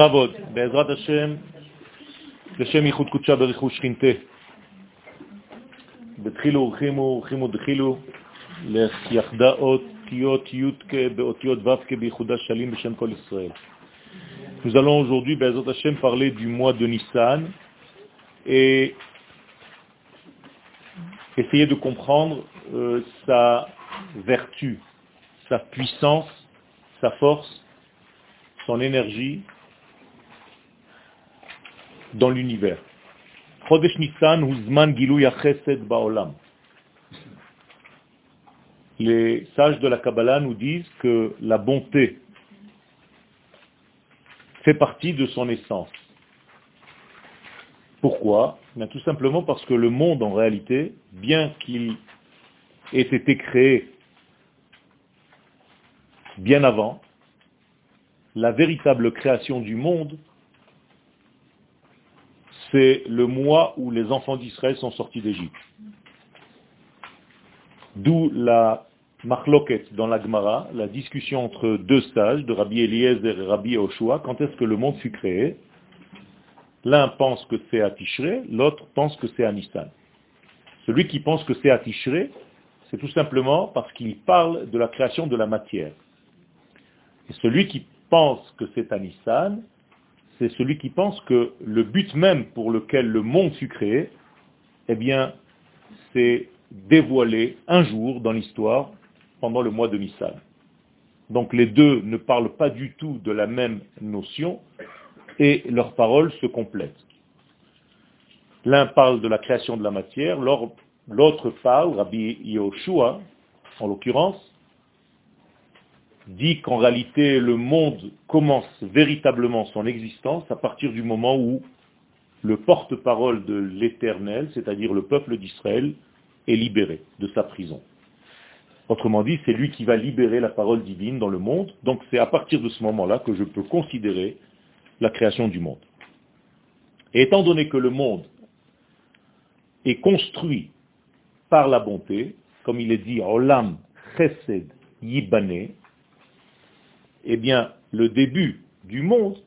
בכבוד, בעזרת השם, לשם ייחוד קודשה בריחוש שכינתה. בתחילו ורחימו ורחימו דחילו, לך יחדה אותיות י' באותיות ו' בייחודה שלים בשם כל ישראל. Nous allons aujourd'hui, Bezot Hashem, parler du mois de Nissan et essayer de comprendre euh, sa vertu, sa puissance, sa force, son énergie dans l'univers. Chodesh Nissan. Les sages de la Kabbalah nous disent que la bonté fait partie de son essence. Pourquoi? Bien, Tout simplement parce que le monde, en réalité, bien qu'il ait été créé bien avant, la véritable création du monde, c'est le mois où les enfants d'Israël sont sortis d'Égypte. D'où la marloquette dans la Gemara, la discussion entre deux sages, de Rabbi Eliezer et Rabbi Oshua, quand est-ce que le monde fut créé? L'un pense que c'est à Tishré, l'autre pense que c'est à Nissan. Celui qui pense que c'est à Tishré, c'est tout simplement parce qu'il parle de la création de la matière. Et celui qui pense que c'est à Nissan, c'est celui qui pense que le but même pour lequel le monde fut créé, eh bien, c'est dévoilé un jour dans l'histoire pendant le mois de Nissan. Donc les deux ne parlent pas du tout de la même notion et leurs paroles se complètent. L'un parle de la création de la matière, l'autre parle, Rabbi Yoshua, en l'occurrence, dit qu'en réalité le monde commence véritablement son existence à partir du moment où le porte-parole de l'Éternel, c'est-à-dire le peuple d'Israël, est libéré de sa prison. Autrement dit, c'est lui qui va libérer la parole divine dans le monde, donc c'est à partir de ce moment-là que je peux considérer la création du monde. Et étant donné que le monde est construit par la bonté, comme il est dit, Olam Chesed Yibane, eh bien, le début du monde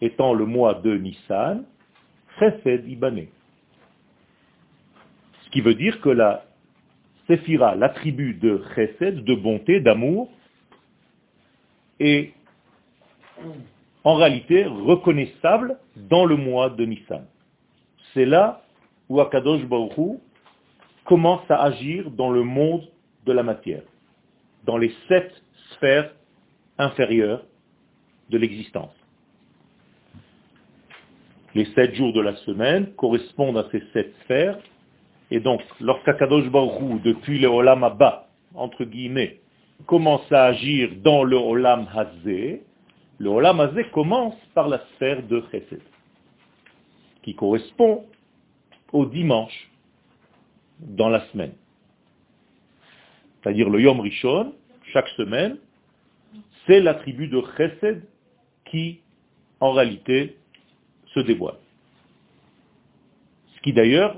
étant le mois de Nissan, Chesed Yibane. Ce qui veut dire que la Séphira, l'attribut de Chesed, de bonté, d'amour, est en réalité reconnaissable dans le mois de Nissan. C'est là où Akadosh Baruch commence à agir dans le monde de la matière, dans les sept sphères inférieures de l'existence. Les sept jours de la semaine correspondent à ces sept sphères, et donc lorsqu'Akadosh Baruch depuis le Olam Abba, entre guillemets, commence à agir dans le Olam Hazé, le Olam Hazé commence par la sphère de Chesed, qui correspond au dimanche dans la semaine. C'est-à-dire le Yom Rishon, chaque semaine, c'est l'attribut de Chesed qui, en réalité, se dévoile. Ce qui d'ailleurs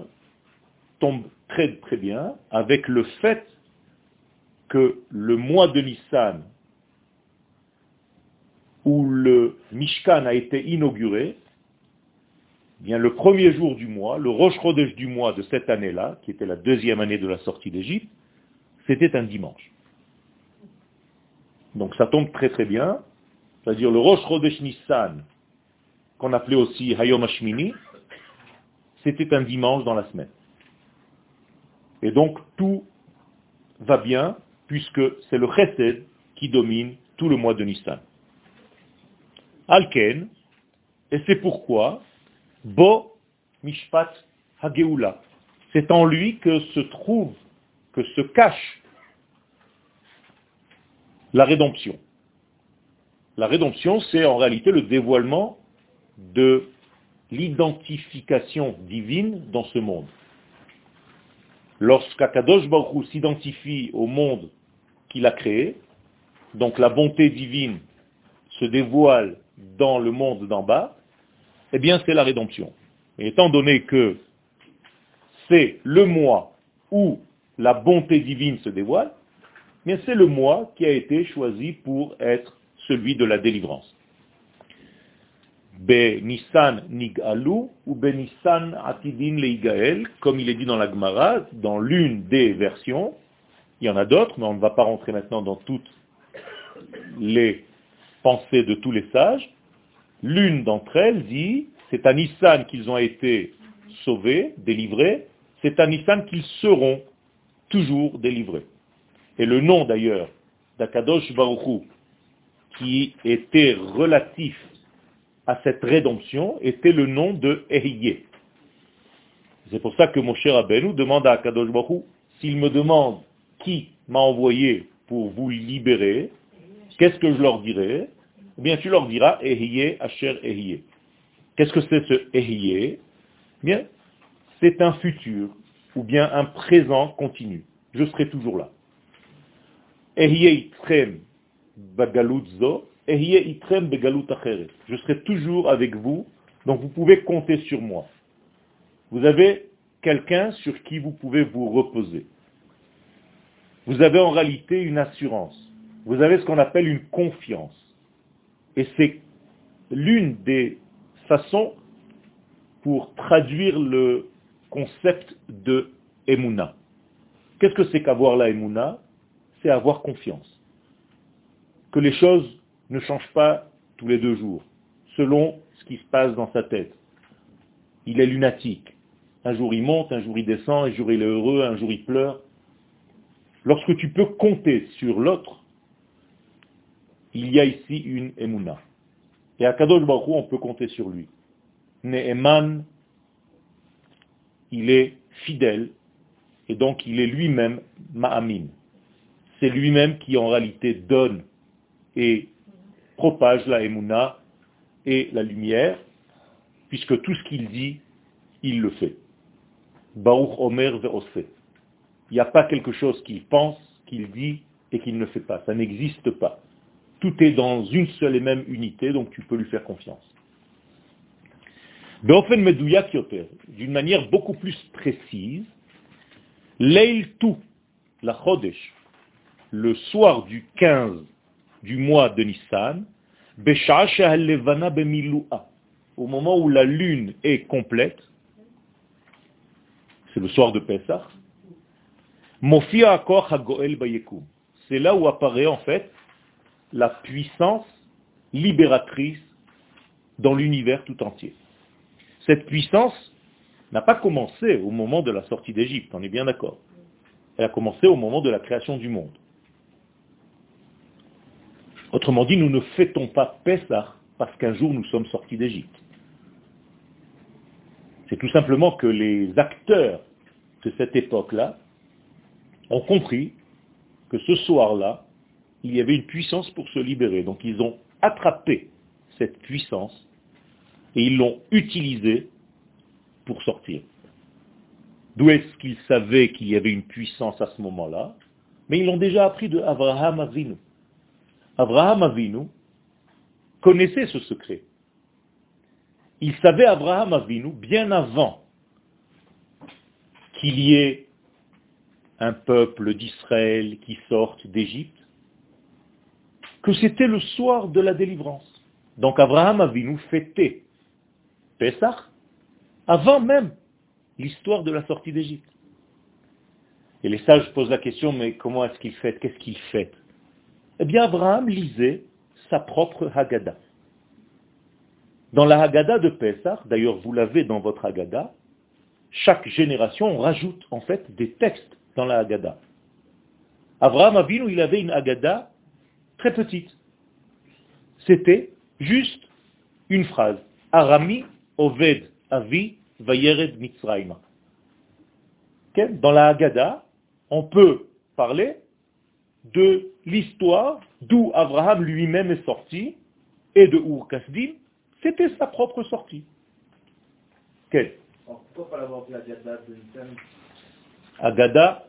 tombe très très bien avec le fait que le mois de Nissan où le Mishkan a été inauguré, eh bien le premier jour du mois, le Rosh du mois de cette année-là, qui était la deuxième année de la sortie d'Égypte, c'était un dimanche. Donc ça tombe très très bien, c'est-à-dire le Rosh Chodesh Nissan, qu'on appelait aussi Hayom Hashmini, c'était un dimanche dans la semaine. Et donc tout va bien, puisque c'est le Chesed qui domine tout le mois de Nissan. Alken, et c'est pourquoi, Bo Mishpat Hageula. C'est en lui que se trouve, que se cache la rédemption. La rédemption, c'est en réalité le dévoilement de l'identification divine dans ce monde. Lorsqu'Akadosh Baruch s'identifie au monde qu'il a créé, donc la bonté divine se dévoile dans le monde d'en bas, eh bien c'est la rédemption. Et étant donné que c'est le mois où la bonté divine se dévoile, mais c'est le mois qui a été choisi pour être celui de la délivrance. Be Nissan Nigalu ou Be Nissan Atidin Leigael, comme il est dit dans la Gemara, dans l'une des versions. Il y en a d'autres, mais on ne va pas rentrer maintenant dans toutes les pensées de tous les sages. L'une d'entre elles dit, c'est à Nissan qu'ils ont été sauvés, délivrés, c'est à Nissan qu'ils seront toujours délivrés. Et le nom d'ailleurs d'Akadosh Baruchou, qui était relatif à cette rédemption était le nom de Ehiyeh. C'est pour ça que mon cher Abenou demande à Akadosh Baruch s'il me demande qui m'a envoyé pour vous libérer, qu'est-ce que je leur dirai? Eh bien, tu leur diras Ehiyeh, Asher Ehiyeh. Qu'est-ce que c'est ce Ehiyeh eh Bien, c'est un futur ou bien un présent continu. Je serai toujours là. Je serai toujours avec vous, donc vous pouvez compter sur moi. Vous avez quelqu'un sur qui vous pouvez vous reposer. Vous avez en réalité une assurance. Vous avez ce qu'on appelle une confiance. Et c'est l'une des façons pour traduire le concept de Emouna. Qu'est-ce que c'est qu'avoir la Emouna? C'est avoir confiance. Que les choses ne change pas tous les deux jours, selon ce qui se passe dans sa tête. Il est lunatique. Un jour il monte, un jour il descend, un jour il est heureux, un jour il pleure. Lorsque tu peux compter sur l'autre, il y a ici une emuna. Et à Kadosh Baruch on peut compter sur lui. Ne'eman, il est fidèle, et donc il est lui-même ma'amin. C'est lui-même qui en réalité donne et propage la émouna et la lumière, puisque tout ce qu'il dit, il le fait. Baruch Omer ve'ose. Il n'y a pas quelque chose qu'il pense, qu'il dit et qu'il ne fait pas. Ça n'existe pas. Tout est dans une seule et même unité, donc tu peux lui faire confiance. D'une manière beaucoup plus précise, Leil la Chodesh, le soir du 15 du mois de Nissan, au moment où la lune est complète, c'est le soir de Pessah, c'est là où apparaît en fait la puissance libératrice dans l'univers tout entier. Cette puissance n'a pas commencé au moment de la sortie d'Égypte, on est bien d'accord. Elle a commencé au moment de la création du monde. Autrement dit, nous ne fêtons pas Pessah parce qu'un jour nous sommes sortis d'Égypte. C'est tout simplement que les acteurs de cette époque-là ont compris que ce soir-là, il y avait une puissance pour se libérer. Donc ils ont attrapé cette puissance et ils l'ont utilisée pour sortir. D'où est-ce qu'ils savaient qu'il y avait une puissance à ce moment-là? Mais ils l'ont déjà appris de Abraham Avinu. Abraham Avinu connaissait ce secret. Il savait Abraham Avinu bien avant qu'il y ait un peuple d'Israël qui sorte d'Égypte, que c'était le soir de la délivrance. Donc Abraham Avinu fêtait Pessah avant même l'histoire de la sortie d'Égypte. Et les sages posent la question, mais comment est-ce qu'il fête? Qu'est-ce qu'il fête? Eh bien, Abraham lisait sa propre Haggadah. Dans la Haggadah de Pessah, d'ailleurs vous l'avez dans votre Haggadah, chaque génération rajoute en fait des textes dans la Haggadah. Abraham Avinu, il avait une Haggadah très petite. C'était juste une phrase. Arami Oved Avi Vayered Mitzrayma. Dans la Haggadah, on peut parler de l'histoire d'où Abraham lui-même est sorti et de Ur Kasdim, c'était sa propre sortie. Quelle? Pourquoi pas l'avoir dit Agada de Nissan? Agada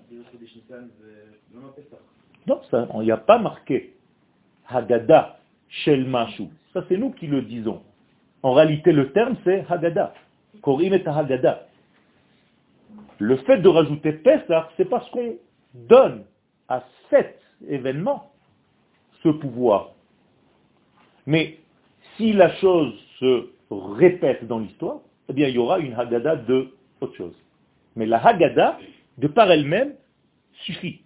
Non, il n'y a pas marqué Hagada Shel Mashu. Ça, c'est nous qui le disons. En réalité, le terme, c'est Hagada. Korim et Hagada. Le fait de rajouter Pesach, c'est parce qu'on donne à cette événement ce pouvoir. Mais si la chose se répète dans l'histoire, eh bien, il y aura une Haggadah de autre chose. Mais la Haggadah, de par elle-même, suffit.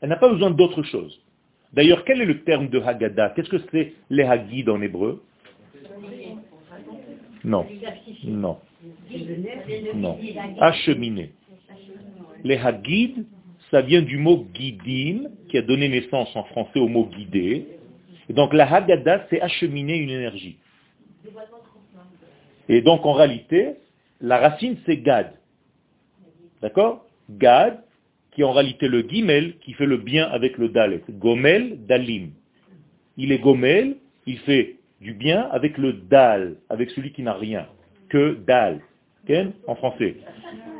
Elle n'a pas besoin d'autre chose. D'ailleurs, quel est le terme de Haggadah? Qu'est-ce que c'est les Haggid en hébreu? Non. Non. Non. Acheminer. Les Haggid, ça vient du mot guidim, qui a donné naissance en français au mot guider. Et donc la Haggadah, c'est acheminer une énergie. Et donc en réalité, la racine c'est Gad. D'accord? Gad, qui est en réalité le Gimel, qui fait le bien avec le Dalet. Gomel, Dalim. Il est Gomel, il fait du bien avec le Dal, avec celui qui n'a rien. Que Dal. En français.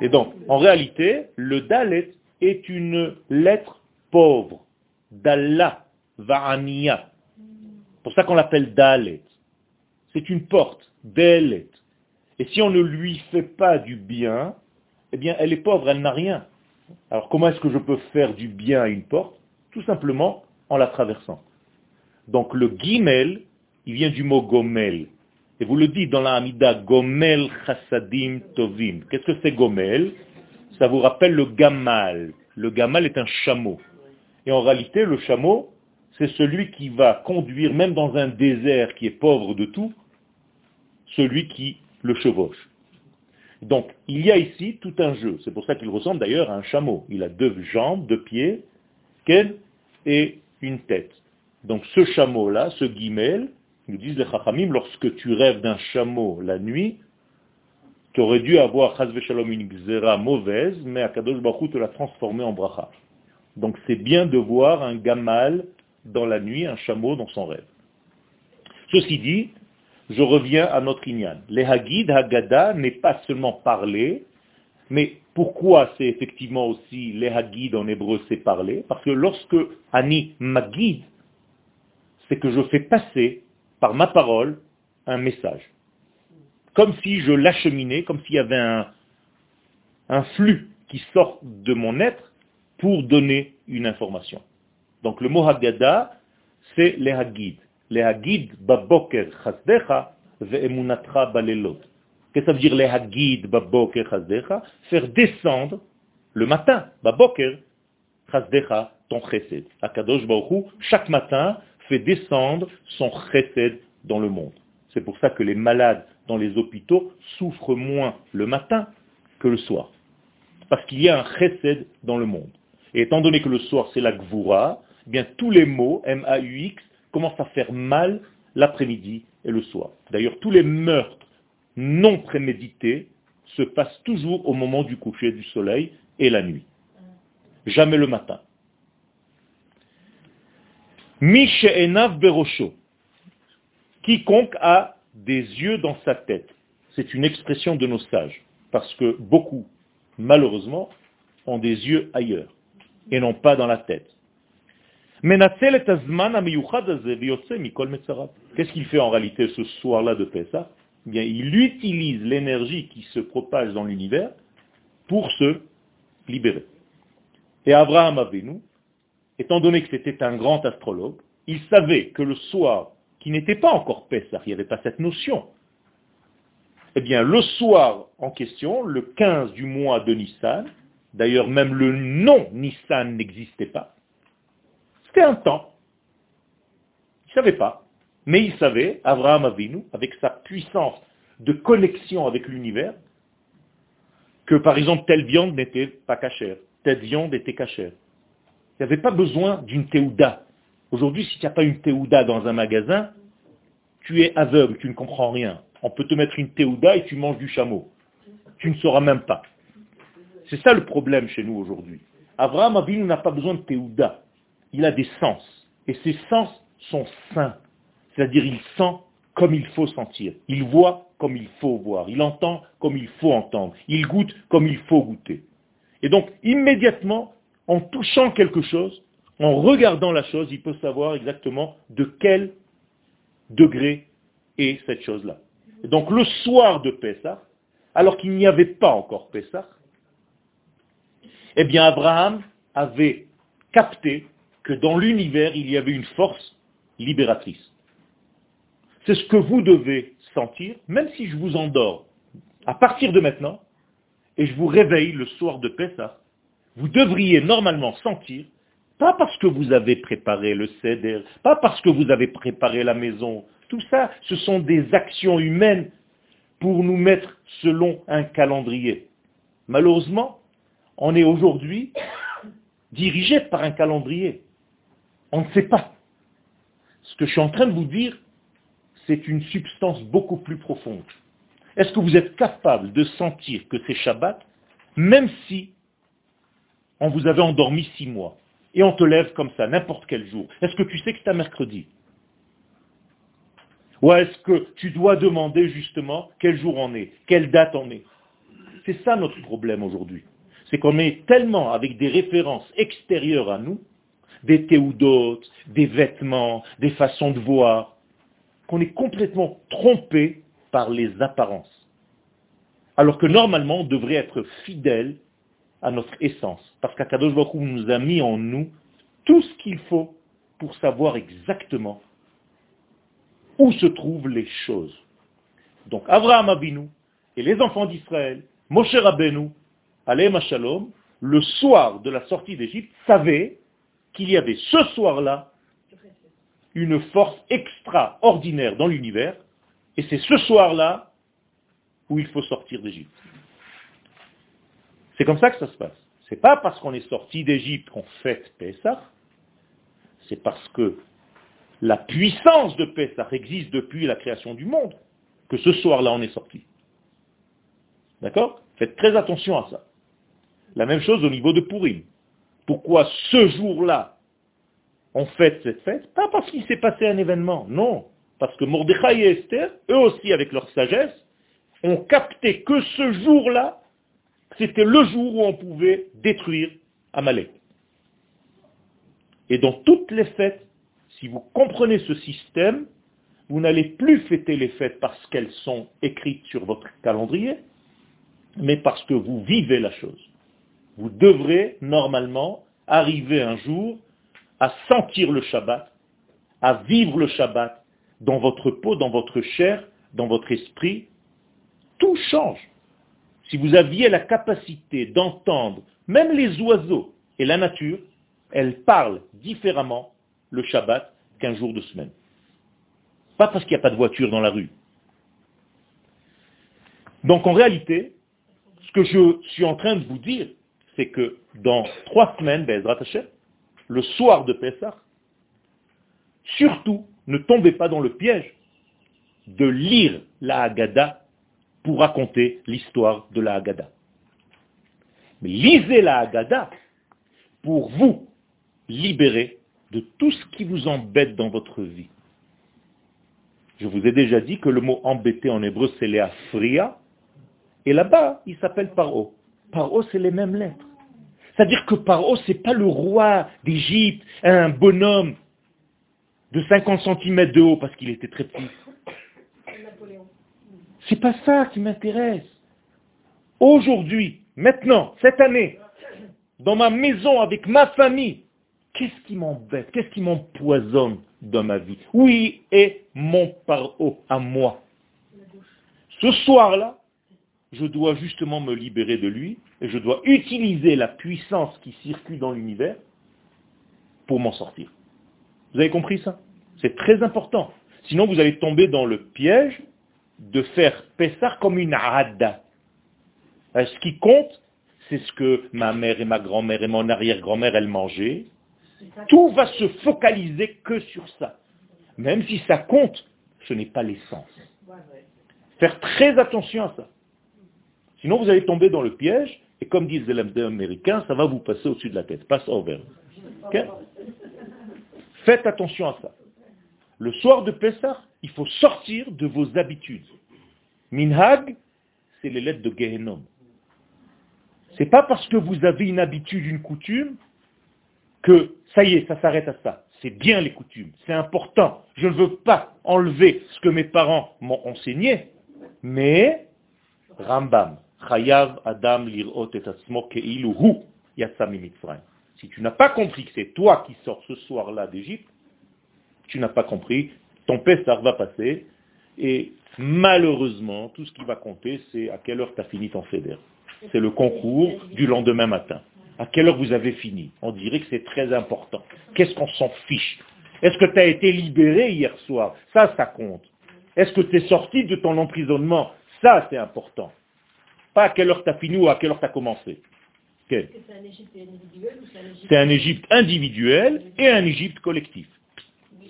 Et donc, en réalité, le Dalet est une lettre pauvre. Dalla, Va'aniya. pour ça qu'on l'appelle Dalet. C'est une porte, Dalet. Et si on ne lui fait pas du bien, eh bien, elle est pauvre, elle n'a rien. Alors comment est-ce que je peux faire du bien à une porte? Tout simplement en la traversant. Donc le gimel, il vient du mot gomel. Et vous le dites dans la Hamida, gomel chassadim tovim. Qu'est-ce que c'est gomel? Ça vous rappelle le gamal. Le gamal est un chameau. Et en réalité, le chameau, c'est celui qui va conduire, même dans un désert qui est pauvre de tout, celui qui le chevauche. Donc, il y a ici tout un jeu. C'est pour ça qu'il ressemble d'ailleurs à un chameau. Il a deux jambes, deux pieds, et une tête. Donc ce chameau-là, ce guimel, nous disent les chachamim, lorsque tu rêves d'un chameau la nuit, tu aurais dû avoir shalom une xéra mauvaise, mais Akadosh Baruch te l'a transformé en bracha. Donc c'est bien de voir un gamal dans la nuit, un chameau dans son rêve. Ceci dit, je reviens à notre inyan. Les Hagid, Haggadah n'est pas seulement parler, mais pourquoi c'est effectivement aussi les Hagid en hébreu c'est parler Parce que lorsque Ani Magid, c'est que je fais passer par ma parole un message comme si je l'acheminais, comme s'il y avait un, flux qui sort de mon être pour donner une information. Donc le mot Haggadah, c'est les Haggid. Les Haggid, baboker chazdecha, ve'emunatra balelot. Qu'est-ce que ça veut dire les Haggid, baboker chazdecha? Faire descendre le matin, baboker chazdecha, ton chesed. Akadosh Baruch chaque matin, fait descendre son chesed dans le monde. C'est pour ça que les malades dans les hôpitaux souffrent moins le matin que le soir. Parce qu'il y a un chesed dans le monde. Et étant donné que le soir c'est la gvura, eh bien tous les mots, M-A-U-X, commence à faire mal l'après-midi et le soir. D'ailleurs, tous les meurtres non prémédités se passent toujours au moment du coucher du soleil et la nuit. Jamais le matin. Enav Berosho. Quiconque a des yeux dans sa tête. C'est une expression de nos sages. Parce que beaucoup, malheureusement, ont des yeux ailleurs et non pas dans la tête. Qu'est-ce qu'il fait en réalité ce soir-là de Pessah? Eh Bien, il utilise l'énergie qui se propage dans l'univers pour se libérer. Et Abraham Avenu, étant donné que c'était un grand astrologue, il savait que le soir, qui n'était pas encore Pessah, il n'y avait pas cette notion, eh bien, le soir en question, le 15 du mois de Nissan, d'ailleurs même le nom Nissan n'existait pas, c'était un temps. Il ne savait pas. Mais il savait, Abraham Avinu, avec sa puissance de connexion avec l'univers, que par exemple telle viande n'était pas cachère, telle viande était cachère. Il n'y avait pas besoin d'une théouda. Aujourd'hui, si tu n'as pas une théouda dans un magasin, tu es aveugle, tu ne comprends rien. On peut te mettre une théouda et tu manges du chameau. Tu ne sauras même pas. C'est ça le problème chez nous aujourd'hui. Abraham Avinu n'a pas besoin de théouda il a des sens. Et ces sens sont sains. C'est-à-dire il sent comme il faut sentir. Il voit comme il faut voir. Il entend comme il faut entendre. Il goûte comme il faut goûter. Et donc, immédiatement, en touchant quelque chose, en regardant la chose, il peut savoir exactement de quel degré est cette chose-là. Donc, le soir de Pessah, alors qu'il n'y avait pas encore Pessah, eh bien, Abraham avait capté que dans l'univers, il y avait une force libératrice. C'est ce que vous devez sentir, même si je vous endors. À partir de maintenant, et je vous réveille le soir de Pessah, vous devriez normalement sentir, pas parce que vous avez préparé le céder, pas parce que vous avez préparé la maison, tout ça, ce sont des actions humaines pour nous mettre selon un calendrier. Malheureusement, on est aujourd'hui dirigé par un calendrier. On ne sait pas. Ce que je suis en train de vous dire, c'est une substance beaucoup plus profonde. Est-ce que vous êtes capable de sentir que c'est Shabbat, même si on vous avait endormi six mois, et on te lève comme ça, n'importe quel jour Est-ce que tu sais que c'est un mercredi? Ou est-ce que tu dois demander justement quel jour on est, quelle date on est? C'est ça notre problème aujourd'hui. C'est qu'on est tellement avec des références extérieures à nous, des théodotes, des vêtements, des façons de voir, qu'on est complètement trompé par les apparences. Alors que normalement, on devrait être fidèle à notre essence. Parce qu'Akadosh Baruch nous a mis en nous tout ce qu'il faut pour savoir exactement où se trouvent les choses. Donc Abraham Abinu et les enfants d'Israël, Moshe Rabbeinu, Alem Shalom, le soir de la sortie d'Égypte, savaient qu'il y avait ce soir-là une force extraordinaire dans l'univers, et c'est ce soir-là où il faut sortir d'Égypte. C'est comme ça que ça se passe. C'est pas parce qu'on est sorti d'Égypte qu'on fête Pessah, c'est parce que la puissance de Pessah existe depuis la création du monde, que ce soir-là on est sorti. D'accord? Faites très attention à ça. La même chose au niveau de Purim. Pourquoi ce jour-là on fête cette fête? Pas parce qu'il s'est passé un événement, non. Parce que Mordechai et Esther, eux aussi avec leur sagesse, ont capté que ce jour-là, c'était le jour où on pouvait détruire Amalek. Et dans toutes les fêtes, si vous comprenez ce système, vous n'allez plus fêter les fêtes parce qu'elles sont écrites sur votre calendrier, mais parce que vous vivez la chose. Vous devrez normalement arriver un jour à sentir le Shabbat, à vivre le Shabbat dans votre peau, dans votre chair, dans votre esprit. Tout change. Si vous aviez la capacité d'entendre même les oiseaux et la nature, elles parlent différemment le Shabbat qu'un jour de semaine. Pas parce qu'il n'y a pas de voiture dans la rue. Donc en réalité, ce que je suis en train de vous dire, c'est que dans trois semaines, le soir de Pessah, surtout ne tombez pas dans le piège de lire la Haggadah pour raconter l'histoire de la Haggadah. Mais lisez la Haggadah pour vous libérer de tout ce qui vous embête dans votre vie. Je vous ai déjà dit que le mot embêté en hébreu c'est léafria, et là-bas il s'appelle paro. Paro c'est les mêmes lettres. C'est-à-dire que Paro, ce n'est pas le roi d'Égypte, un bonhomme de 50 cm de haut parce qu'il était très petit. C'est pas ça qui m'intéresse. Aujourd'hui, maintenant, cette année, dans ma maison, avec ma famille, qu'est-ce qui m'embête Qu'est-ce qui m'empoisonne dans ma vie? Oui, et mon paro à moi. Ce soir-là, je dois justement me libérer de lui et je dois utiliser la puissance qui circule dans l'univers pour m'en sortir. Vous avez compris ça? C'est très important. Sinon, vous allez tomber dans le piège de faire Pessar comme une Hadda. Euh, ce qui compte, c'est ce que ma mère et ma grand-mère et mon arrière-grand-mère, elles mangeaient. Tout va se focaliser que sur ça. Même si ça compte, ce n'est pas l'essence. Faire très attention à ça. Sinon, vous allez tomber dans le piège, et comme disent les Américains, ça va vous passer au-dessus de la tête. Passe over. Faites attention à ça. Le soir de Pessah, il faut sortir de vos habitudes. Minhag, c'est les lettres de Gehenom. C'est pas parce que vous avez une habitude, une coutume, que ça y est, ça s'arrête à ça. C'est bien les coutumes, c'est important. Je ne veux pas enlever ce que mes parents m'ont enseigné, mais Rambam, Adam Si tu n'as pas compris que c'est toi qui sors ce soir-là d'Égypte, tu n'as pas compris Ton Pessah va passer, et malheureusement, tout ce qui va compter, c'est à quelle heure tu as fini ton fédère. C'est le concours du lendemain matin. À quelle heure vous avez fini On dirait que c'est très important. Qu'est-ce qu'on s'en fiche? Est-ce que tu as été libéré hier soir? Ça, ça compte. Est-ce que tu es sorti de ton emprisonnement? Ça, c'est important. Pas à quelle heure tu as fini ou à quelle heure tu as commencé. C'est un Égypte individuel et un Égypte collectif.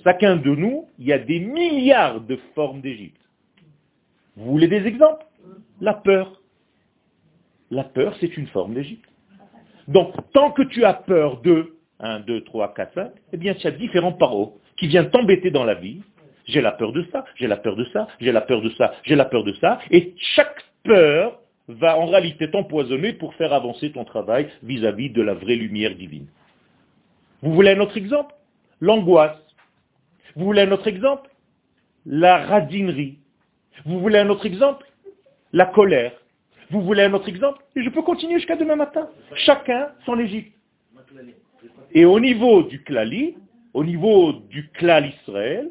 Chacun de nous, il y a des milliards de formes d'Égypte. Vous voulez des exemples? La peur. La peur, c'est une forme d'Égypte. Donc, tant que tu as peur de 1, 2, 3, 4, 5, eh bien, tu as différents paros qui viennent t'embêter dans la vie. J'ai la peur de ça, j'ai la peur de ça, j'ai la peur de ça, j'ai la peur de ça. Et chaque peur va en réalité t'empoisonner pour faire avancer ton travail vis-à-vis de la vraie lumière divine. Vous voulez un autre exemple? L'angoisse. Vous voulez un autre exemple? La radinerie. Vous voulez un autre exemple? La colère. Vous voulez un autre exemple? Et je peux continuer jusqu'à demain matin. Chacun son Égypte. Et au niveau du klali, au niveau du klal Israël,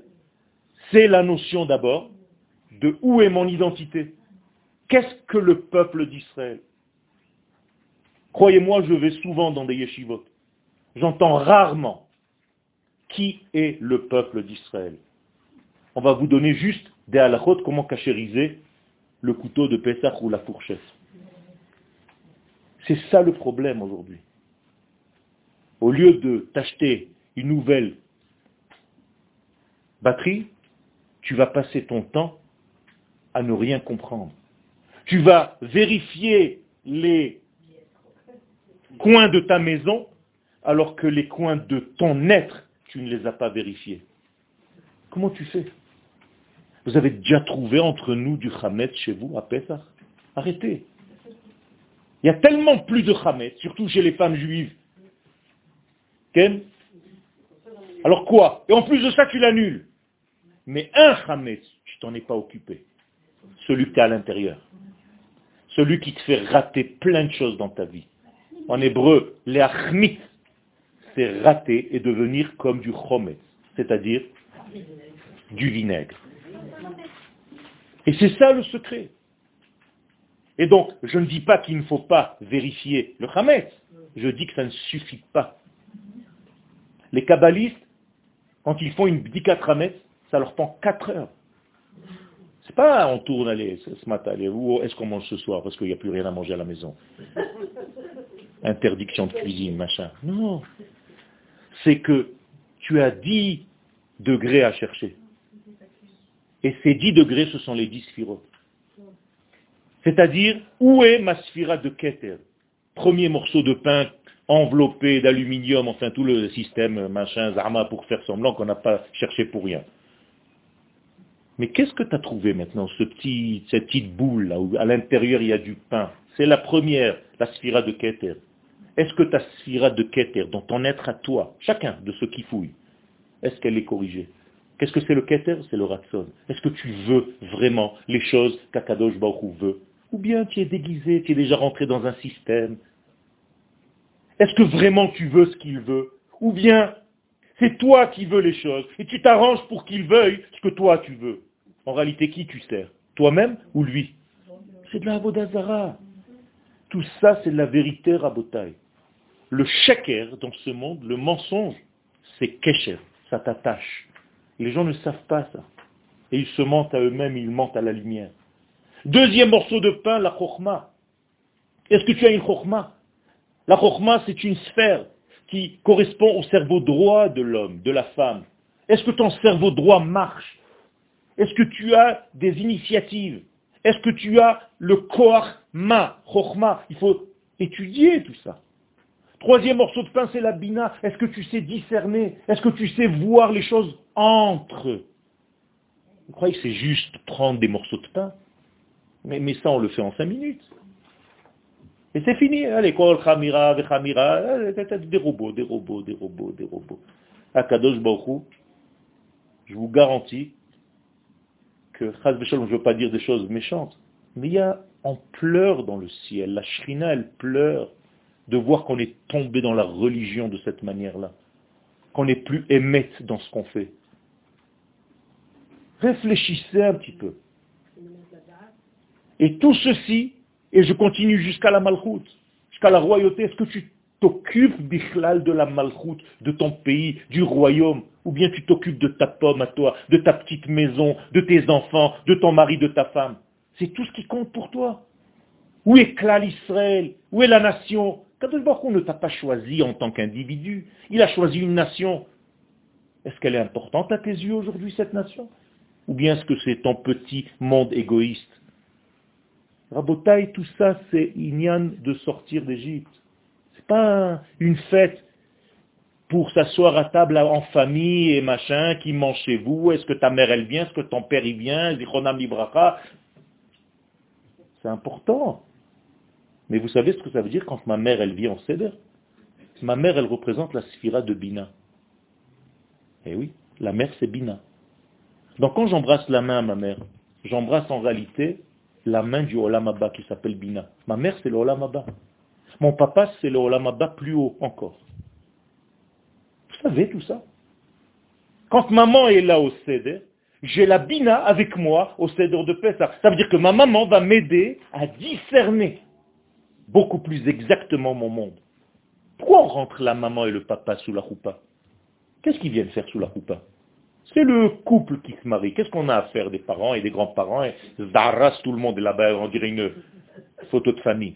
c'est la notion d'abord de où est mon identité. Qu'est-ce que le peuple d'Israël? Croyez-moi, je vais souvent dans des yeshivot. J'entends rarement qui est le peuple d'Israël? On va vous donner juste des halachot, comment cachériser le couteau de Pessah ou la fourchette. C'est ça le problème aujourd'hui. Au lieu de t'acheter une nouvelle batterie, tu vas passer ton temps à ne rien comprendre. Tu vas vérifier les coins de ta maison alors que les coins de ton être, tu ne les as pas vérifiés. Comment tu fais Vous avez déjà trouvé entre nous du Hametz chez vous à Pessah Arrêtez. Il y a tellement plus de Hametz, surtout chez les femmes juives. Ken? Alors quoi? Et en plus de ça, tu l'annules. Mais un Hametz, tu t'en es pas occupé. Celui que tu à l'intérieur. Celui qui te fait rater plein de choses dans ta vie. En hébreu, l'achmit, c'est rater et devenir comme du chometz, c'est-à-dire du vinaigre. Et c'est ça le secret. Et donc, je ne dis pas qu'il ne faut pas vérifier le chametz, je dis que ça ne suffit pas. Les kabbalistes, quand ils font une bdika chametz, ça leur prend 4 heures. C'est pas on tourne, allez, ce matin, allez, est-ce qu'on mange ce soir parce qu'il n'y a plus rien à manger à la maison? Interdiction de cuisine, machin. Non. C'est que tu as 10 degrés à chercher. Et ces 10 degrés, ce sont les 10 sphirotes. C'est-à-dire, où est ma sphira de Keter? Premier morceau de pain enveloppé d'aluminium, enfin tout le système, machin, zarma, pour faire semblant qu'on n'a pas cherché pour rien. Mais qu'est-ce que tu as trouvé maintenant, ce petit, cette petite boule là où à l'intérieur il y a du pain? C'est la première, la sphira de Keter. Est-ce que ta sphira de Keter, dans ton être à toi, chacun de ceux qui fouillent, est-ce qu'elle est corrigée? Qu'est-ce que c'est le Keter? C'est le Ratson. Est-ce que tu veux vraiment les choses qu'Akadosh Baruch veut? Ou bien tu es déguisé, tu es déjà rentré dans un système? Est-ce que vraiment tu veux ce qu'il veut? Ou bien c'est toi qui veux les choses et tu t'arranges pour qu'il veuille ce que toi tu veux? En réalité, qui tu sers? Toi-même ou lui? C'est de la. Tout ça, c'est la vérité rabotaille. Le sheker dans ce monde, le mensonge, c'est kesher, ça t'attache. Les gens ne savent pas ça. Et ils se mentent à eux-mêmes, ils mentent à la lumière. Deuxième morceau de pain, la chokma. Est-ce que tu as une chokma La chokma, c'est une sphère qui correspond au cerveau droit de l'homme, de la femme. Est-ce que ton cerveau droit marche? Est-ce que tu as des initiatives? Est-ce que tu as le koach ma, chokhma Il faut étudier tout ça. Troisième morceau de pain, c'est la bina. Est-ce que tu sais discerner? Est-ce que tu sais voir les choses entre eux? Vous croyez que c'est juste prendre des morceaux de pain? Mais, ça, on le fait en cinq minutes. Et c'est fini. Allez, kol khamira, des robots, des robots, des robots, des robots. Akadosh Baruch je vous garantis que, je ne veux pas dire des choses méchantes, mais il y a, on pleure dans le ciel, la shrina, elle pleure de voir qu'on est tombé dans la religion de cette manière-là, qu'on n'est plus émette dans ce qu'on fait. Réfléchissez un petit peu. Et tout ceci, et je continue jusqu'à la malchoute, jusqu'à la royauté, est-ce que tu t'occupes d'Ichlal de la malchoute, de ton pays, du royaume, ou bien tu t'occupes de ta pomme à toi, de ta petite maison, de tes enfants, de ton mari, de ta femme C'est tout ce qui compte pour toi. Où est Klal Israël Où est la nation? Kadosh Baruch ne t'a pas choisi en tant qu'individu. Il a choisi une nation. Est-ce qu'elle est importante à tes yeux aujourd'hui, cette nation? Ou bien est-ce que c'est ton petit monde égoïste? Rabotaï, tout ça, c'est Inyan de sortir d'Égypte. C'est pas une fête pour s'asseoir à table en famille et machin, qui mange chez vous, est-ce que ta mère elle vient, est-ce que ton père il vient, c'est important. Mais vous savez ce que ça veut dire quand ma mère elle vient en Seder? Ma mère elle représente la sphira de Bina. Eh oui, la mère c'est Bina. Donc quand j'embrasse la main à ma mère, j'embrasse en réalité la main du Olam qui s'appelle Bina. Ma mère c'est le Olam Mon papa c'est le Olam plus haut encore. Vous savez tout ça Quand maman est là au Seder, j'ai la Bina avec moi au Seder de Pessah. Ça veut dire que ma maman va m'aider à discerner beaucoup plus exactement mon monde. Pourquoi on rentre la maman et le papa sous la roupa? Qu'est-ce qu'ils viennent faire sous la roupa? C'est le couple qui se marie. Qu'est-ce qu'on a à faire des parents et des grands-parents? Et Zaras, tout le monde est là-bas, on dirait une photo de famille.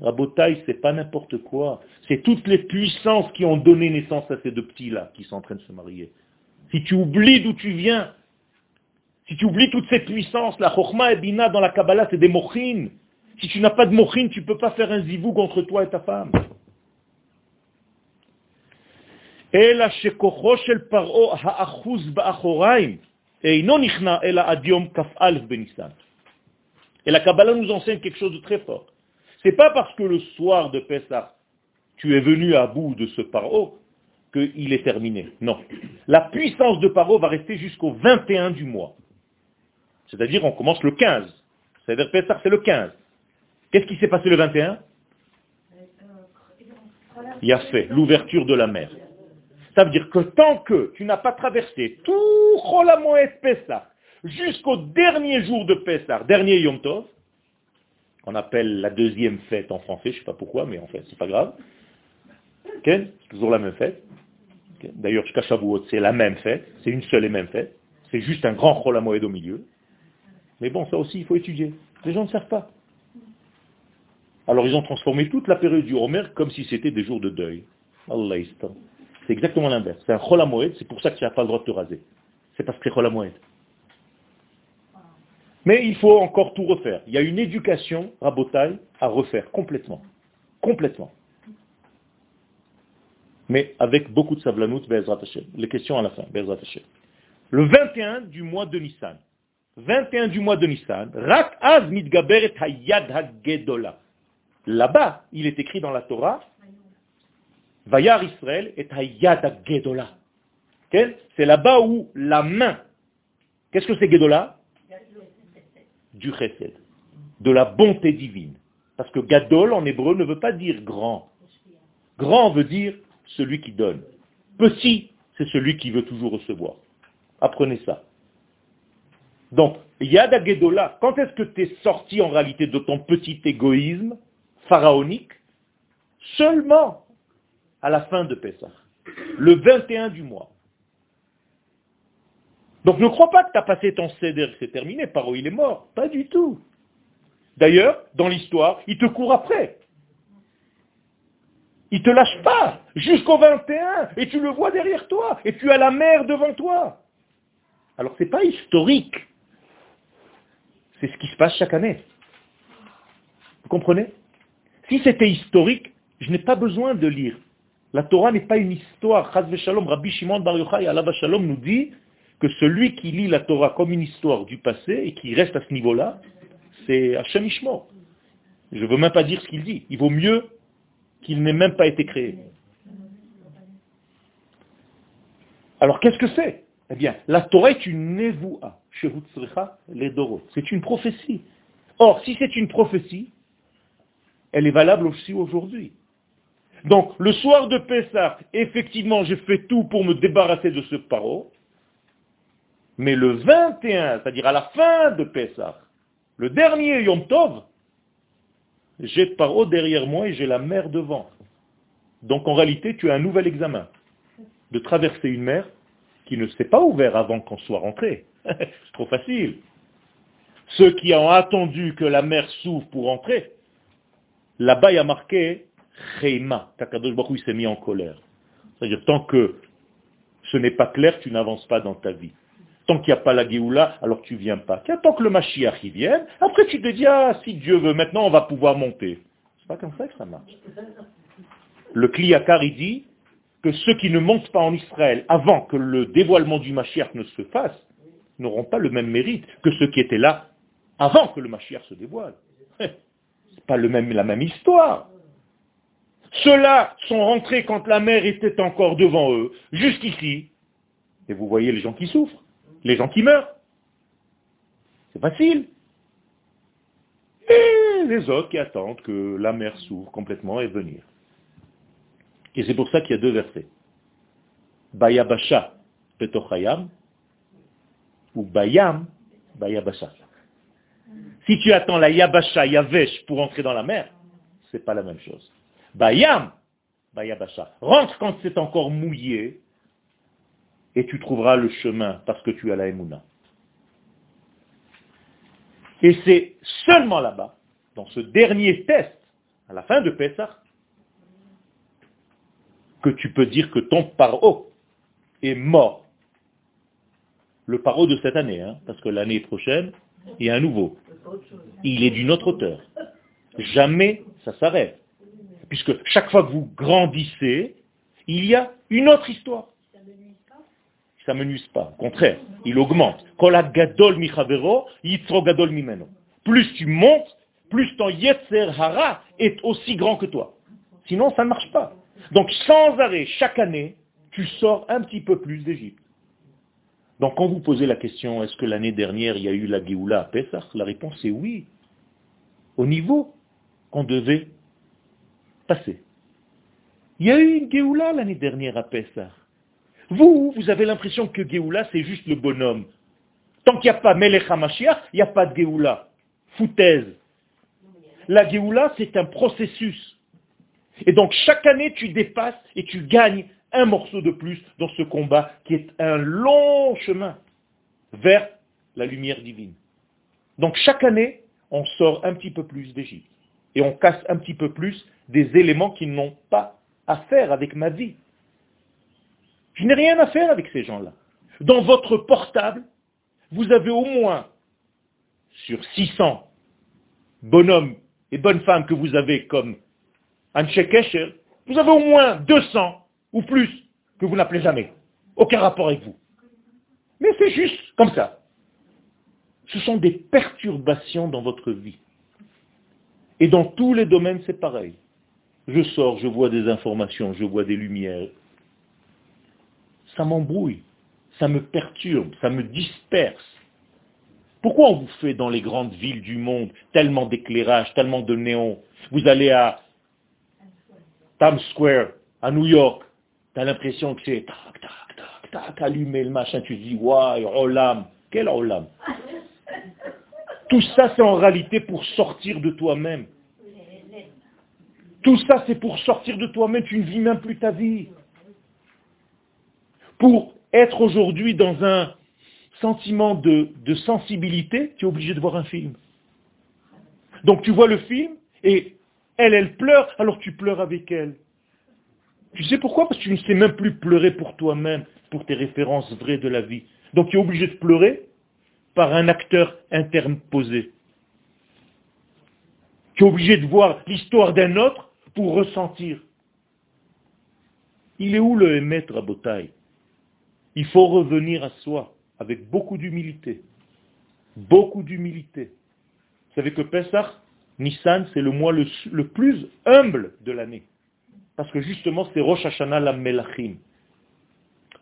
Rabotaï, c'est pas n'importe quoi. C'est toutes les puissances qui ont donné naissance à ces deux petits-là qui sont en train de se marier. Si tu oublies d'où tu viens, si tu oublies toutes ces puissances, la Chokhmah et Bina dans la Kabbalah, c'est des mochines. Si tu n'as pas de mochine, tu ne peux pas faire un zivou entre toi et ta femme. Et la Kabbalah nous enseigne quelque chose de très fort. C'est pas parce que le soir de Pessah, tu es venu à bout de ce paro qu'il est terminé. Non. La puissance de paro va rester jusqu'au 21 du mois. C'est-à-dire, on commence le 15. C'est-à-dire, Pessah, c'est le 15. Qu'est-ce qui s'est passé le 21 Il a fait l'ouverture de la mer. Ça veut dire que tant que tu n'as pas traversé tout Cholamoed Pessah jusqu'au dernier jour de Pessah, dernier Yom Tov, qu'on appelle la deuxième fête en français, je ne sais pas pourquoi, mais en fait, c'est pas grave. c'est toujours la même fête. D'ailleurs, jusqu'à Shavuot, c'est la même fête, c'est une seule et même fête. C'est juste un grand Cholamoed au milieu. Mais bon, ça aussi, il faut étudier. Les gens ne savent pas. Alors ils ont transformé toute la période du Homer comme si c'était des jours de deuil. C'est exactement l'inverse. C'est un Cholamoed, c'est pour ça que tu n'as pas le droit de te raser. C'est parce que c'est Cholamoed. Mais il faut encore tout refaire. Il y a une éducation, rabotaille, à refaire complètement. Complètement. Mais avec beaucoup de savlanout, Les questions à la fin, Le 21 du mois de Nissan. 21 du mois de Nissan. Rak az mitgaberet hayad hagedola. Là-bas, il est écrit dans la Torah, Vayar Israël et Hayad Gedola. C'est là-bas où la main, qu'est-ce que c'est Gedola? Du chesed, de la bonté divine. Parce que Gadol en hébreu ne veut pas dire grand. Grand veut dire celui qui donne. Petit, c'est celui qui veut toujours recevoir. Apprenez ça. Donc, Yad Gedola, quand est-ce que tu es sorti en réalité de ton petit égoïsme pharaonique? Seulement à la fin de Pessah, le 21 du mois. Donc ne crois pas que tu as passé ton céder, c'est terminé, Paro il est mort. Pas du tout. D'ailleurs, dans l'histoire, il te court après. Il te lâche pas jusqu'au 21 et tu le vois derrière toi et tu as la mer devant toi. Alors ce n'est pas historique. C'est ce qui se passe chaque année. Vous comprenez? Si c'était historique, je n'ai pas besoin de lire. La Torah n'est pas une histoire. Shalom, Rabbi Shimon Bar Yochai, Shalom nous dit que celui qui lit la Torah comme une histoire du passé et qui reste à ce niveau-là, c'est Hashem Ishmo. Je ne veux même pas dire ce qu'il dit. Il vaut mieux qu'il n'ait même pas été créé. Alors qu'est-ce que c'est? Eh bien, la Torah est une nevoua, c'est une prophétie. Or, si c'est une prophétie, elle est valable aussi aujourd'hui. Donc, le soir de Pessah, effectivement, j'ai fait tout pour me débarrasser de ce paro. Mais le 21, c'est-à-dire à la fin de Pessah, le dernier Yom Tov, j'ai Paro derrière moi et j'ai la mer devant. Donc en réalité, tu as un nouvel examen de traverser une mer qui ne s'est pas ouverte avant qu'on soit rentré. C'est trop facile. Ceux qui ont attendu que la mer s'ouvre pour entrer, là-bas il y a marqué Cheima. Takadosh Baruch s'est mis en colère. C'est-à-dire tant que ce n'est pas clair, tu n'avances pas dans ta vie. Tant qu'il n'y a pas la Géoula, alors tu viens pas. Tant que le Mashiach y vienne, après tu te dis, ah, si Dieu veut, maintenant on va pouvoir monter. C'est pas comme ça que ça marche. Le Kliyakar, il dit que ceux qui ne montent pas en Israël avant que le dévoilement du Mashiach ne se fasse, n'auront pas le même mérite que ceux qui étaient là avant que le Mashiach se dévoile. C'est pas le même, la même histoire. Ceux-là sont rentrés quand la mer était encore devant eux, jusqu'ici. Et vous voyez les gens qui souffrent, les gens qui meurent. C'est facile. Et les autres qui attendent que la mer s'ouvre complètement et venir. Et c'est pour ça qu'il y a deux versets. Bayabasha petochayam ou bayam bayabasha. Si tu attends la yabasha yavesh pour entrer dans la mer, c'est pas la même chose. Bayam, Bayabasha. Rentre quand c'est encore mouillé et tu trouveras le chemin parce que tu as la Emouna. Et c'est seulement là-bas, dans ce dernier test, à la fin de Pessah, que tu peux dire que ton paro est mort. Le paro de cette année, hein, parce que l'année prochaine, il y a un nouveau. Il est d'une autre auteur. Jamais ça s'arrête puisque chaque fois que vous grandissez, il y a une autre histoire. Ça ne menuise pas, au contraire, il augmente. Plus tu montes, plus ton yetzer hara est aussi grand que toi. Sinon, ça ne marche pas. Donc, sans arrêt, chaque année, tu sors un petit peu plus d'Égypte. Donc, quand vous posez la question, est-ce que l'année dernière, il y a eu la Géoula à Pessah La réponse est oui. Au niveau qu'on devait passé. Il y a eu une Géoula l'année dernière à Pessah. Vous, vous avez l'impression que Géoula, c'est juste le bonhomme. Tant qu'il n'y a pas Melech HaMashiach, il n'y a pas de Géoula. Foutaise. La Géoula, c'est un processus. Et donc chaque année, tu dépasses et tu gagnes un morceau de plus dans ce combat qui est un long chemin vers la lumière divine. Donc chaque année, on sort un petit peu plus d'Égypte. Et on casse un petit peu plus des éléments qui n'ont pas à faire avec ma vie. Je n'ai rien à faire avec ces gens-là. Dans votre portable, vous avez au moins, sur 600 bonhommes et bonnes femmes que vous avez comme Anche Kesher, vous avez au moins 200 ou plus que vous n'appelez jamais. Aucun rapport avec vous. Mais c'est juste comme ça. Ce sont des perturbations dans votre vie. Et dans tous les domaines, c'est pareil. Je sors, je vois des informations, je vois des lumières. Ça m'embrouille, ça me perturbe, ça me disperse. Pourquoi on vous fait dans les grandes villes du monde tellement d'éclairage, tellement de néons? Vous allez à Times Square, à New York, tu as l'impression que c'est tac, tac, tac, tac, allumer le machin, tu dis, waouh, olam, quel olam? Tout ça, c'est en réalité pour sortir de toi-même. Tout ça, c'est pour sortir de toi-même, tu ne vis même plus ta vie. Pour être aujourd'hui dans un sentiment de, sensibilité, tu es obligé de voir un film. Donc tu vois le film, et elle, elle pleure, alors tu pleures avec elle. Tu sais pourquoi? Parce que tu ne sais même plus pleurer pour toi-même, pour tes références vraies de la vie. Donc tu es obligé de pleurer par un acteur interposé. Tu es obligé de voir l'histoire d'un autre pour ressentir. Il est où le émettre à Botaï Il faut revenir à soi avec beaucoup d'humilité. Beaucoup d'humilité. Vous savez que Pesach, Nissan, c'est le mois le, plus humble de l'année. Parce que justement, c'est Rosh Hashanah la Melachim.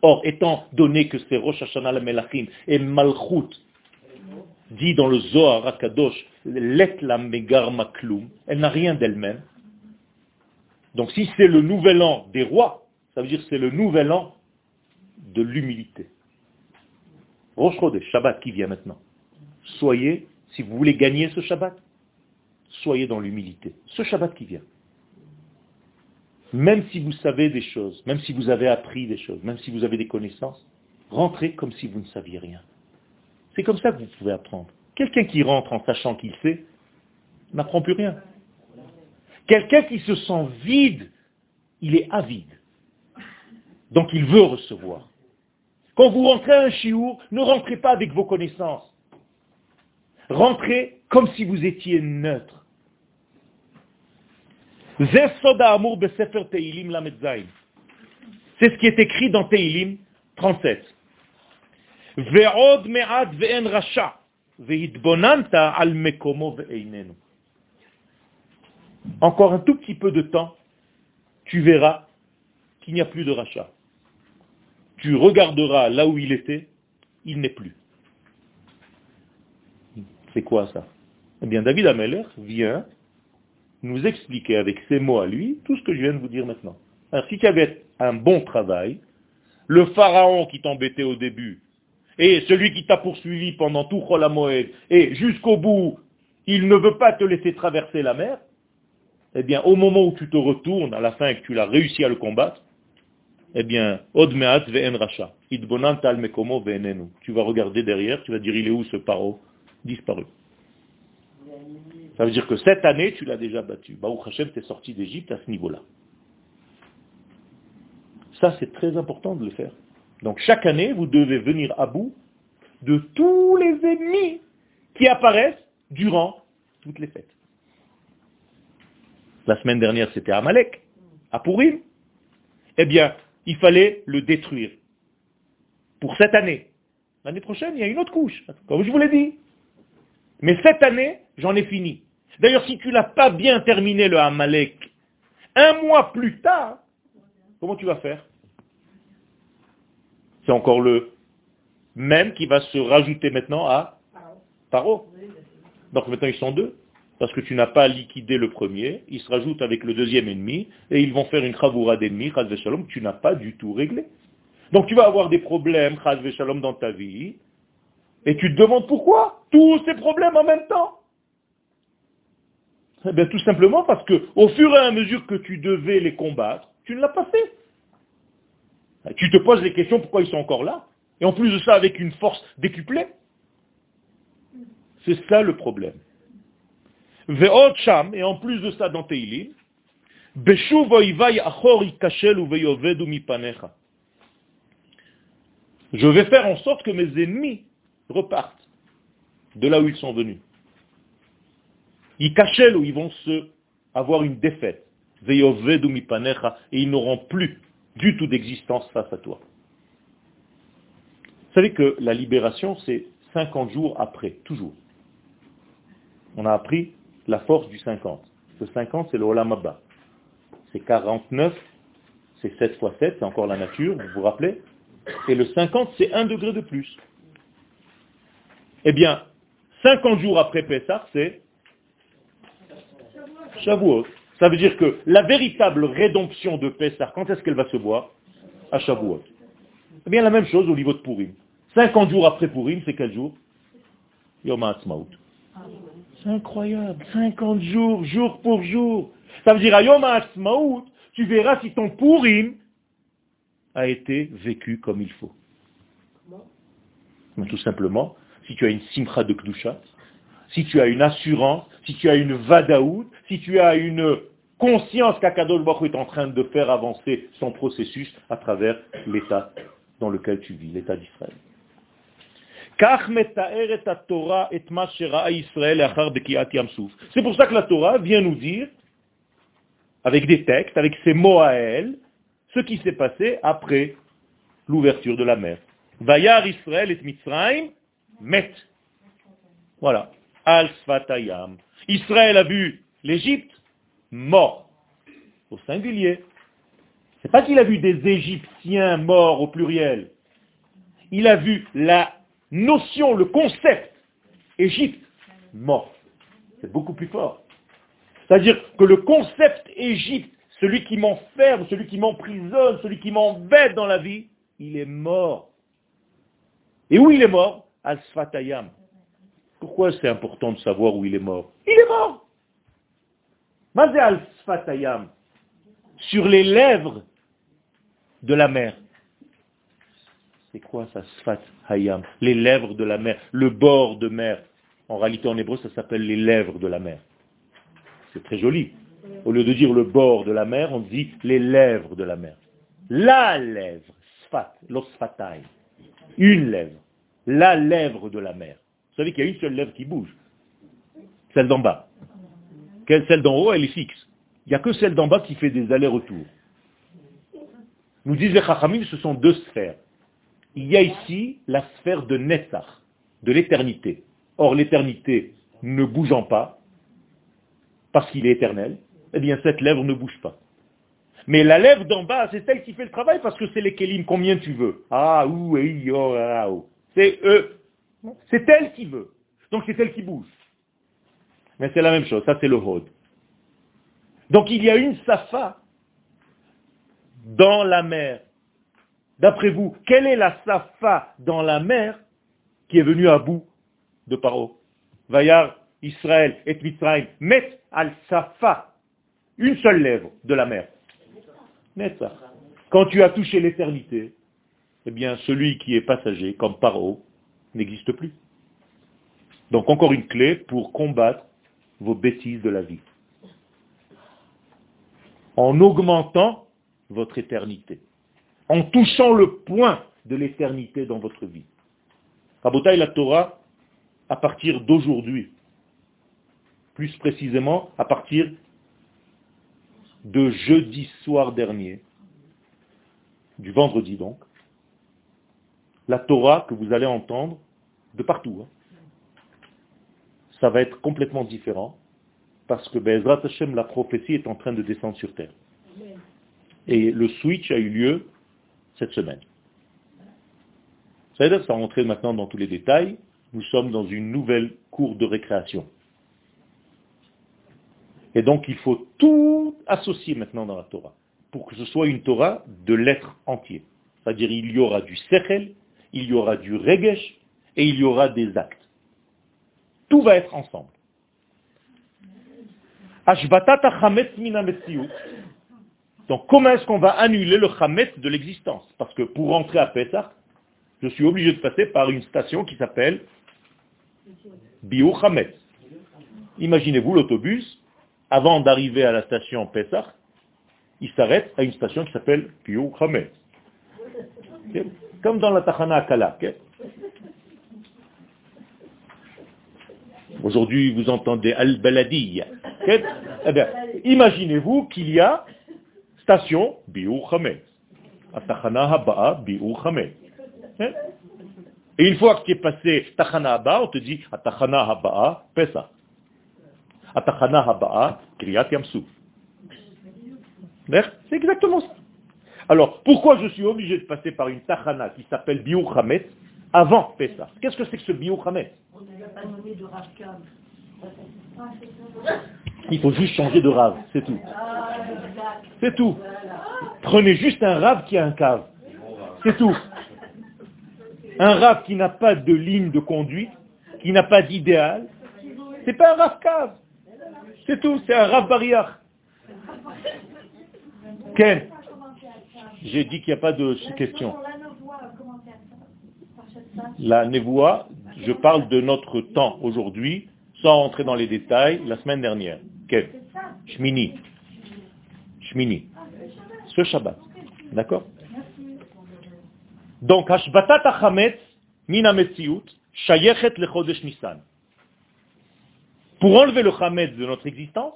Or, étant donné que c'est Rosh Hashanah la Melachim et Malchut, dit dans le Zohar Akadosh, Let la Maklum, elle n'a rien d'elle-même, donc si c'est le nouvel an des rois, ça veut dire que c'est le nouvel an de l'humilité. Rosh Shabbat qui vient maintenant. Soyez, si vous voulez gagner ce Shabbat, soyez dans l'humilité. Ce Shabbat qui vient. Même si vous savez des choses, même si vous avez appris des choses, même si vous avez des connaissances, rentrez comme si vous ne saviez rien. C'est comme ça que vous pouvez apprendre. Quelqu'un qui rentre en sachant qu'il sait, n'apprend plus rien. Quelqu'un qui se sent vide, il est avide. Donc il veut recevoir. Quand vous rentrez à un chiour, ne rentrez pas avec vos connaissances. Rentrez comme si vous étiez neutre. C'est ce qui est écrit dans Teilim 37. Encore un tout petit peu de temps, tu verras qu'il n'y a plus de rachat. Tu regarderas là où il était, il n'est plus. C'est quoi ça? Eh bien, David Ameller vient nous expliquer avec ses mots à lui tout ce que je viens de vous dire maintenant. Alors, si tu avais un bon travail, le pharaon qui t'embêtait au début, et celui qui t'a poursuivi pendant tout Cholamoed, et jusqu'au bout, il ne veut pas te laisser traverser la mer, eh bien, au moment où tu te retournes, à la fin, et que tu l'as réussi à le combattre, eh bien, Odmeat ve'en racha. Idbonant mekomo ve'enenu. Tu vas regarder derrière, tu vas dire, il est où ce paro Disparu. Ça veut dire que cette année, tu l'as déjà battu. Baruch Hashem, t'es sorti d'Égypte à ce niveau-là. Ça, c'est très important de le faire. Donc chaque année, vous devez venir à bout de tous les ennemis qui apparaissent durant toutes les fêtes. La semaine dernière, c'était Amalek, à Pourim. Eh bien, il fallait le détruire. Pour cette année. L'année prochaine, il y a une autre couche, comme je vous l'ai dit. Mais cette année, j'en ai fini. D'ailleurs, si tu n'as pas bien terminé le Amalek, un mois plus tard, comment tu vas faire? C'est encore le même qui va se rajouter maintenant à Paro. Donc maintenant ils sont deux. Parce que tu n'as pas liquidé le premier, ils se rajoutent avec le deuxième ennemi, et ils vont faire une kravoura d'ennemis, que tu n'as pas du tout réglé. Donc tu vas avoir des problèmes, shalom, dans ta vie, et tu te demandes pourquoi tous ces problèmes en même temps. Eh bien, tout simplement parce que, au fur et à mesure que tu devais les combattre, tu ne l'as pas fait. Tu te poses les questions pourquoi ils sont encore là. Et en plus de ça, avec une force décuplée. C'est ça le problème. Et en plus de ça dans je vais faire en sorte que mes ennemis repartent de là où ils sont venus. Ils cachent où ils vont se avoir une défaite. Et ils n'auront plus du tout d'existence face à toi. Vous savez que la libération, c'est 50 jours après, toujours. On a appris la force du 50. Le 50, c'est le Olam C'est 49, c'est 7 fois 7, c'est encore la nature, vous vous rappelez Et le 50, c'est un degré de plus. Eh bien, 50 jours après Pessah, c'est Shavuot. Ça veut dire que la véritable rédemption de Pessah, quand est-ce qu'elle va se voir? À Shavuot. Eh bien, la même chose au niveau de Purim. 50 jours après Purim, c'est quel jour? Yom HaAtzmaut. Incroyable. 50 jours, jour pour jour. Ça veut dire à Yom HaAtzmaut, tu verras si ton Purim a été vécu comme il faut. tout simplement, si tu as une simcha de Kdusha, si tu as une assurance, si tu as une vadaout, si tu as une conscience qu'Akadol Baruch est en train de faire avancer son processus à travers l'état dans lequel tu vis, l'état d'Israël. C'est pour ça que la Torah vient nous dire, avec des textes, avec ses mots à elle, ce qui s'est passé après l'ouverture de la mer. Vayar Israël et Mitzrayim met. Voilà. Al Sfatayam. Israël a vu l'Égypte mort, au singulier. C'est pas qu'il a vu des Égyptiens morts au pluriel. Il a vu la notion, le concept Égypte mort. C'est beaucoup plus fort. C'est-à-dire que le concept Égypte, celui qui m'enferme, celui qui m'emprisonne, celui qui m'embête dans la vie, il est mort. Et où il est mort? Al Sfatayam. Pourquoi c'est important de savoir où il est mort? Il est mort Mazé Al Sfatayam. Sur les lèvres de la mer. C'est quoi ça, Sfat Hayam? Les lèvres de la mer, le bord de mer. En réalité, en hébreu, ça s'appelle les lèvres de la mer. C'est très joli. Au lieu de dire le bord de la mer, on dit les lèvres de la mer. La lèvre, Sfat, l'osfatai. Une lèvre. La lèvre de la mer. Vous savez qu'il y a une seule lèvre qui bouge. Celle d'en bas. Celle d'en haut, elle est fixe. Il n'y a que celle d'en bas qui fait des allers-retours. Nous disent les Chachamim, ce sont deux sphères. Il y a ici la sphère de Netzach, de l'éternité. Or, l'éternité ne bougeant pas, parce qu'il est éternel, eh bien, cette lèvre ne bouge pas. Mais la lèvre d'en bas, c'est celle qui fait le travail parce que c'est les kélim, combien tu veux? Ah, ou, oh, ah, oh. C'est eux. C'est elle qui veut. Donc c'est elle qui bouge. Mais c'est la même chose, ça c'est le hod. Donc il y a une safa dans la mer. D'après vous, quelle est la safa dans la mer qui est venue à bout de Paro? Vayar, Israël et Mitzrayim, met al safa, une seule lèvre de la mer. ça. Quand tu as touché l'éternité, eh bien celui qui est passager, comme Paro, n'existe plus. Donc encore une clé pour combattre vos bêtises de la vie. En augmentant votre éternité. En touchant le point de l'éternité dans votre vie. Rabotaï la Torah, à partir d'aujourd'hui, plus précisément à partir de jeudi soir dernier, du vendredi donc, la Torah que vous allez entendre de partout, hein, ça va être complètement différent parce que Bezrat Hashem, la prophétie est en train de descendre sur terre. Et le switch a eu lieu cette semaine. Ça veut dire, sans rentrer maintenant dans tous les détails, nous sommes dans une nouvelle cour de récréation. Et donc il faut tout associer maintenant dans la Torah, pour que ce soit une Torah de l'être entier. C'est-à-dire il y aura du sechel, il y aura du regesh, et il y aura des actes. Tout va être ensemble. Donc comment est-ce qu'on va annuler le Hametz de l'existence? Parce que pour rentrer à Pessah, je suis obligé de passer par une station qui s'appelle Bio Hametz. Imaginez-vous l'autobus, avant d'arriver à la station Pessah, il s'arrête à une station qui s'appelle Bio Hametz. Comme dans la Tachana Akala. Aujourd'hui, vous entendez Al-Baladi. Eh bien, imaginez-vous qu'il y a station Biur Hametz. Atachana Haba'a Biur. Hein? Et une fois que tu es passé Tachana Haba, on te dit Atachana Haba'a Pesa. Atachana Haba'a Kriyat Yamsuf. C'est exactement ça. Alors, pourquoi je suis obligé de passer par une Tachana qui s'appelle Hametz avant Pesa Qu'est-ce que c'est que ce Biur Hametz il faut juste changer de rave, c'est tout. C'est tout. Prenez juste un rave qui a un cave. C'est tout. Un rave qui n'a pas de ligne de conduite, qui n'a pas d'idéal, c'est pas un rave cave. C'est tout, c'est un rave barrière. Ken J'ai dit qu'il n'y a pas de question. La névoie, je parle de notre temps aujourd'hui, sans rentrer dans les détails, la semaine dernière. Quel Shmini. Shmini. Ce Shabbat. D'accord? Donc, Hashbatat Lechodesh Nissan. Pour enlever le Chametz de notre existence,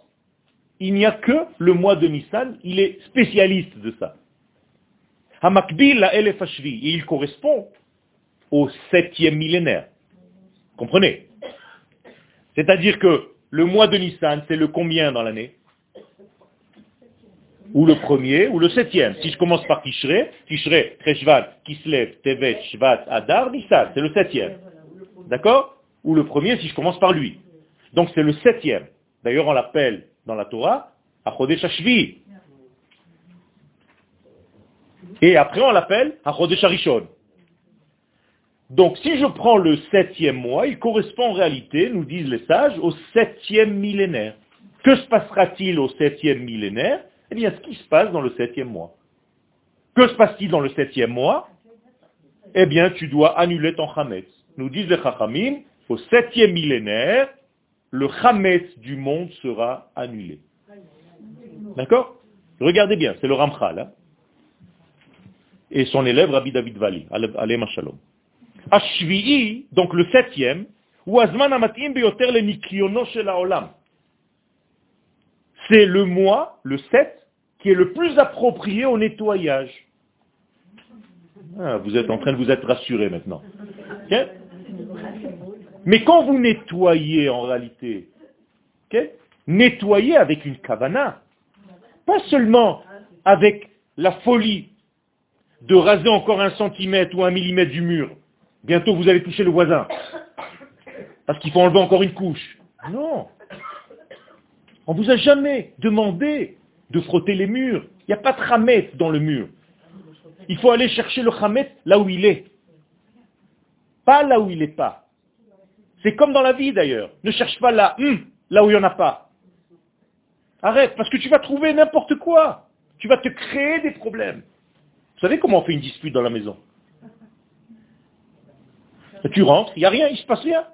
il n'y a que le mois de Nissan, il est spécialiste de ça. Hamakbil la Elef et il correspond au septième millénaire. Comprenez? C'est-à-dire que le mois de Nissan, c'est le combien dans l'année? Ou le premier, ou le septième. Si je commence par Tishrei, Tishrei, Treshvat, Kislev, Tevet, Shvat, Adar, Nissan, c'est le septième. D'accord? Ou le premier si je commence par lui. Donc c'est le septième. D'ailleurs, on l'appelle dans la Torah, Achodesh Hashvi. Et après, on l'appelle Achodesh Harishon. Donc si je prends le septième mois, il correspond en réalité, nous disent les sages, au septième millénaire. Que se passera-t-il au septième millénaire? Eh bien, ce qui se passe dans le septième mois. Que se passe-t-il dans le septième mois? Eh bien, tu dois annuler ton chametz. Nous disent les chachamim, au septième millénaire, le chametz du monde sera annulé. D'accord? Regardez bien, c'est le Ramchal. Hein et son élève Rabbi David Vali, Alem Shalom. Ashvi'i, donc le septième, ou Azman Amatim Beyoter le Olam. C'est le mois, le sept, qui est le plus approprié au nettoyage. Ah, vous êtes en train de vous être rassuré maintenant. Mais quand vous nettoyez en réalité, nettoyez avec une kavana, pas seulement avec la folie de raser encore un centimètre ou un millimètre du mur. Bientôt vous allez toucher le voisin. Parce qu'il faut enlever encore une couche. Non. On ne vous a jamais demandé de frotter les murs. Il n'y a pas de ramet dans le mur. Il faut aller chercher le ramet là où il est. Pas là où il n'est pas. C'est comme dans la vie d'ailleurs. Ne cherche pas là, hum, là où il n'y en a pas. Arrête, parce que tu vas trouver n'importe quoi. Tu vas te créer des problèmes. Vous savez comment on fait une dispute dans la maison? Tu rentres, il n'y a rien, il se passe rien.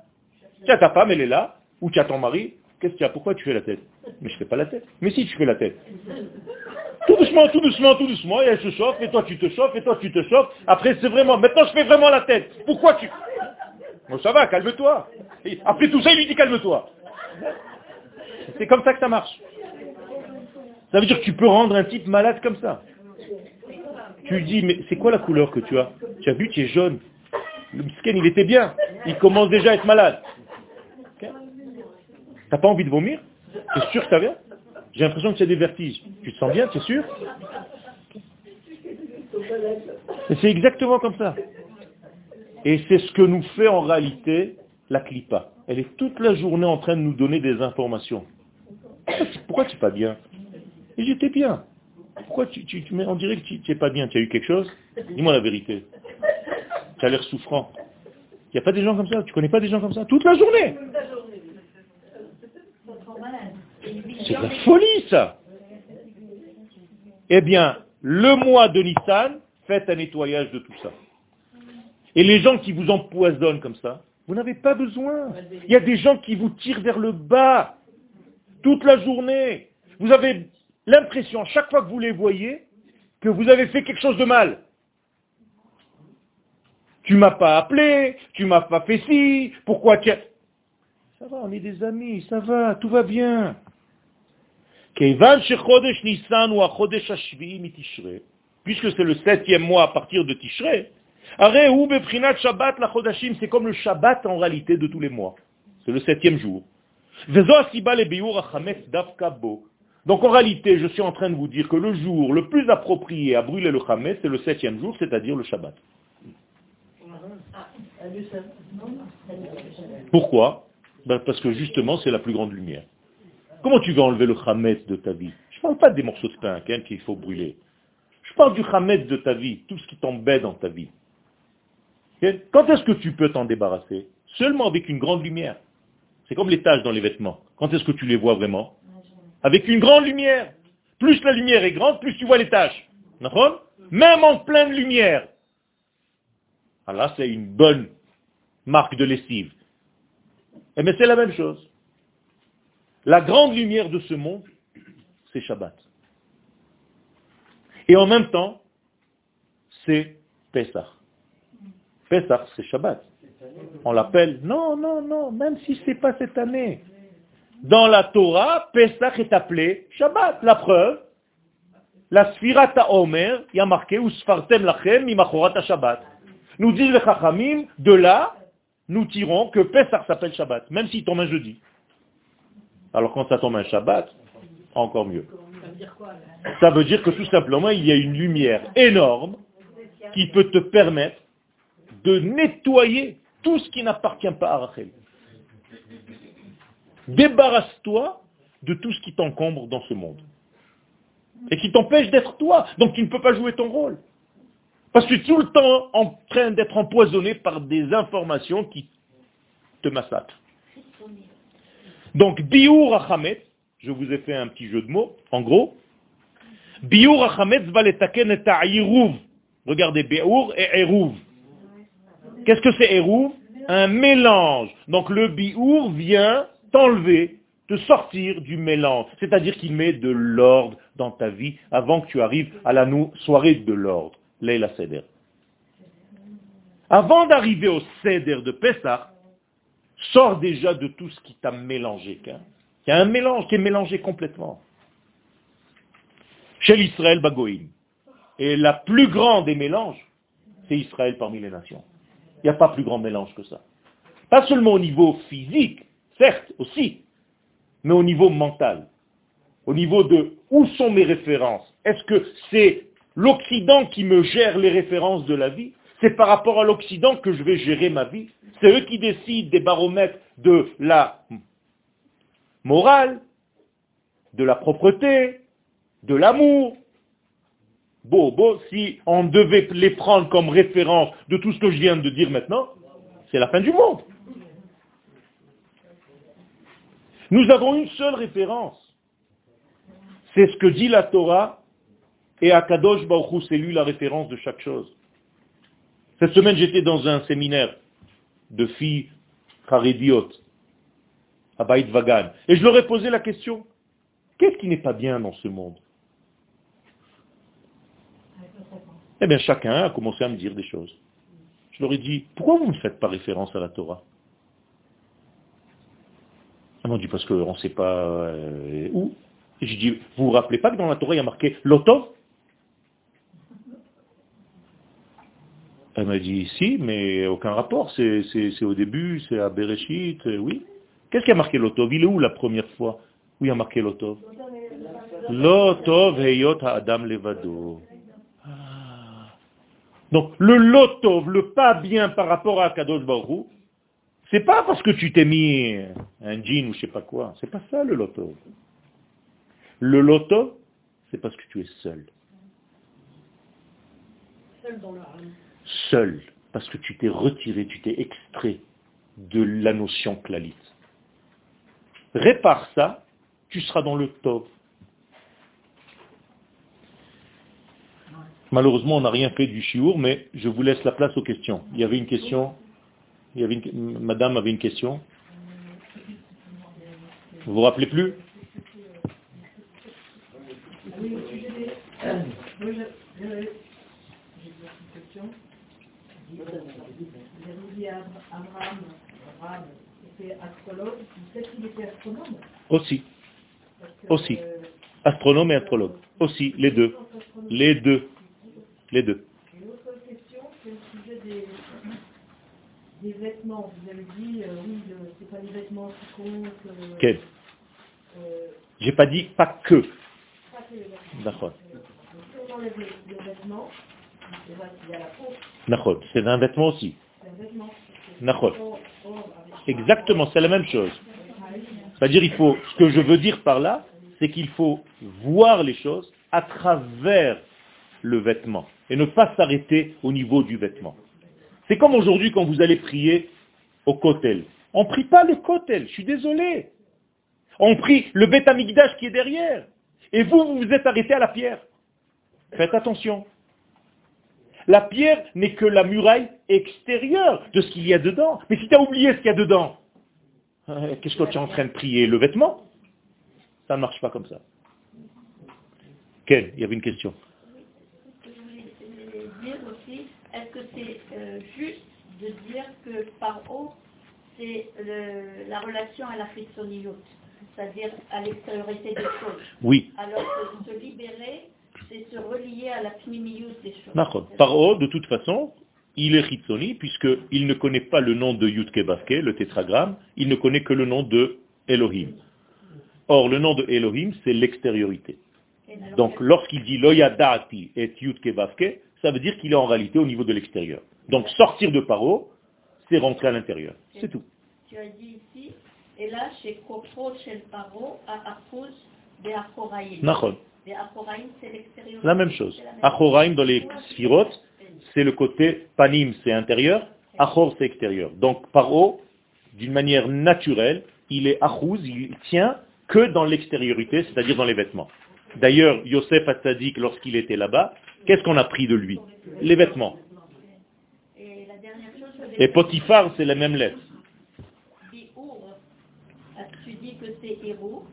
As ta femme, elle est là, ou tu as ton mari, qu'est-ce qu'il y a Pourquoi tu fais la tête? Mais je ne fais pas la tête. Mais si, tu fais la tête. Tout doucement, tout doucement, tout doucement, et elle se chauffe, et toi tu te chauffes, et toi tu te chauffes. Après, c'est vraiment, maintenant je fais vraiment la tête. Pourquoi tu... Bon, ça va, calme-toi. Après tout ça, il lui dit calme-toi. C'est comme ça que ça marche. Ça veut dire que tu peux rendre un type malade comme ça. Tu lui dis, mais c'est quoi la couleur que tu as? Tu as vu, tu es jaune. Le skin, il était bien. Il commence déjà à être malade. T'as pas envie de vomir T'es sûr que ça vient J'ai l'impression que as des vertiges. Tu te sens bien, c'est sûr c'est exactement comme ça. Et c'est ce que nous fait en réalité la clipa. Elle est toute la journée en train de nous donner des informations. Pourquoi tu n'es pas bien j'étais bien. Pourquoi tu, tu, tu on dirait que tu n'es pas bien, tu as eu quelque chose Dis-moi la vérité. Tu as l'air souffrant. Il n'y a pas des gens comme ça? Tu connais pas des gens comme ça? Toute la journée C'est la folie ça Eh bien, le mois de Nissan, faites un nettoyage de tout ça. Et les gens qui vous empoisonnent comme ça, vous n'avez pas besoin. Il y a des gens qui vous tirent vers le bas toute la journée. Vous avez l'impression, chaque fois que vous les voyez, que vous avez fait quelque chose de mal. Tu m'as pas appelé, tu m'as pas fait ci, pourquoi tu Ça va, on est des amis, ça va, tout va bien. Puisque c'est le septième mois à partir de Tishrei, c'est comme le Shabbat en réalité de tous les mois. C'est le septième jour. Donc en réalité, je suis en train de vous dire que le jour le plus approprié à brûler le Hametz, c'est le septième jour, c'est-à-dire le Shabbat. Pourquoi? Ben, Parce que justement, c'est la plus grande lumière. Comment tu vas enlever le Hametz de ta vie? Je ne parle pas des morceaux de pain hein, qu'il faut brûler. Je parle du Hametz de ta vie, tout ce qui t'embête dans ta vie. Quand est-ce que tu peux t'en débarrasser? Seulement avec une grande lumière. C'est comme les taches dans les vêtements. Quand est-ce que tu les vois vraiment? Avec une grande lumière. Plus la lumière est grande, plus tu vois les taches. Même en pleine lumière. Alors ah, c'est une bonne marque de lessive. Et eh mais c'est la même chose. La grande lumière de ce monde, c'est Shabbat. Et en même temps, c'est Pessah. Pessah, c'est Shabbat. On l'appelle, non, non, non, même si ce n'est pas cette année. Dans la Torah, Pesach est appelé Shabbat. La preuve, la Sfirata Omer, il y a marqué Usfartem lachem imachorata Shabbat. Nous disent les Chachamim, de là, nous tirons que Pesach s'appelle Shabbat, même s'il tombe un jeudi. Alors quand ça tombe un Shabbat, encore mieux. Ça veut dire que tout simplement, il y a une lumière énorme qui peut te permettre de nettoyer tout ce qui n'appartient pas à Rachel. Débarrasse-toi de tout ce qui t'encombre dans ce monde. Et qui t'empêche d'être toi. Donc tu ne peux pas jouer ton rôle. Parce que tu es tout le temps en train d'être empoisonné par des informations qui te massacrent. Donc, Biur Achamet, je vous ai fait un petit jeu de mots, en gros. Biur Achamet va les et Regardez, Biur et Eruv. Qu'est-ce que c'est Eruv? Un mélange. Donc le Biur vient t'enlever, te sortir du mélange. C'est-à-dire qu'il met de l'ordre dans ta vie avant que tu arrives à la soirée de l'ordre. Leila Seder. Avant d'arriver au Seder de Pessah, sors déjà de tout ce qui t'a mélangé. Il y a un mélange qui est mélangé complètement. Chez l'Israël Bagoïm. Et la plus grande des mélanges, c'est Israël parmi les nations. Il n'y a pas plus grand mélange que ça. Pas seulement au niveau physique, certes aussi, mais au niveau mental. Au niveau de où sont mes références Est-ce que c'est l'Occident qui me gère les références de la vie C'est par rapport à l'Occident que je vais gérer ma vie C'est eux qui décident des baromètres de la morale, de la propreté, de l'amour. Bon, si on devait les prendre comme référence de tout ce que je viens de dire maintenant, c'est la fin du monde. Nous avons une seule référence. C'est ce que dit la Torah et Akadosh Baruch c'est lui la référence de chaque chose. Cette semaine, j'étais dans un séminaire de filles charédiotes à Baït Vagan. Et je leur ai posé la question, qu'est-ce qui n'est pas bien dans ce monde? Eh bien, chacun a commencé à me dire des choses. Je leur ai dit, pourquoi vous ne faites pas référence à la Torah? Elles m'ont dit, parce qu'on ne sait pas euh, où. Et je dis, vous vous rappelez pas que dans la Torah, il y a marqué l'Otov? Elle m'a dit, si, mais aucun rapport. C'est au début, c'est à Bereshit, euh, oui. Qu'est-ce qui a marqué l'Otov? Il est où la première fois? Où il a marqué l'Otov? L'Otov heyot Adam levado. Ah. Donc, le lotov, le pas bien par rapport à Kadosh Baruch c'est pas parce que tu t'es mis un jean ou je sais pas quoi. C'est pas ça le lotov. Le lotov, c'est parce que tu es seul. Seul dans seul, parce que tu t'es retiré, tu t'es extrait de la notion clalite. Répare ça, tu seras dans le top. Malheureusement, on n'a rien fait du chiour, mais je vous laisse la place aux questions. Il y avait une question? Madame avait une question? Vous vous rappelez plus? Vous avez dit Abraham, Abraham était astrologue, peut-être qu'il était astronome Aussi. Aussi. Astronome et astrologue. Aussi, les deux. Les deux. Les deux. Une autre question, c'est au sujet des, vêtements. Vous avez dit, euh, oui, c'est pas les vêtements qui comptent. Euh, Quel? Euh, J'ai pas dit pas que. Pas que les vêtements. D'accord. Si on enlève les vêtements, c'est un vêtement aussi. Exactement, c'est la même chose. C'est-à-dire, il faut, ce que je veux dire par là, c'est qu'il faut voir les choses à travers le vêtement et ne pas s'arrêter au niveau du vêtement. C'est comme aujourd'hui quand vous allez prier au kotel. On ne prie pas le kotel, je suis désolé. On prie le bêta qui est derrière. Et vous, vous vous êtes arrêté à la pierre. Faites attention. La pierre n'est que la muraille extérieure de ce qu'il y a dedans. Mais si tu as oublié ce qu'il y a dedans, euh, qu'est-ce que tu es en train de prier Le vêtement? Ça ne marche pas comme ça. Quelle Il y avait une question. dire aussi, est-ce que c'est juste de dire que par haut, c'est la relation à la frissoniote, c'est-à-dire à, l'extériorité des choses Oui. Alors que se libérer, c'est se relier à la des choses. Paro, de toute façon, il est Hitzoni, puisqu'il ne connaît pas le nom de Yudke le tétragramme, il ne connaît que le nom de Elohim. Or, le nom de Elohim, c'est l'extériorité. Donc, lorsqu'il dit Loyadati et Yudke ça veut dire qu'il est en réalité au niveau de l'extérieur. Donc, sortir de Paro, c'est rentrer à l'intérieur. C'est tout. Tu as dit ici, et là, chez Kopro, chez Paro, à de La même chose. Achoraim dans les sphirotes, c'est le côté panim, c'est intérieur, achor, c'est extérieur. Donc paro, d'une manière naturelle, il est achouz, il tient que dans l'extériorité, c'est-à-dire dans les vêtements. D'ailleurs, Yosef Hatzadik, lorsqu'il était là-bas, qu'est-ce qu'on a pris de lui? Les vêtements. Et Potiphar, c'est la même lettre. Tu dis que c'est héros.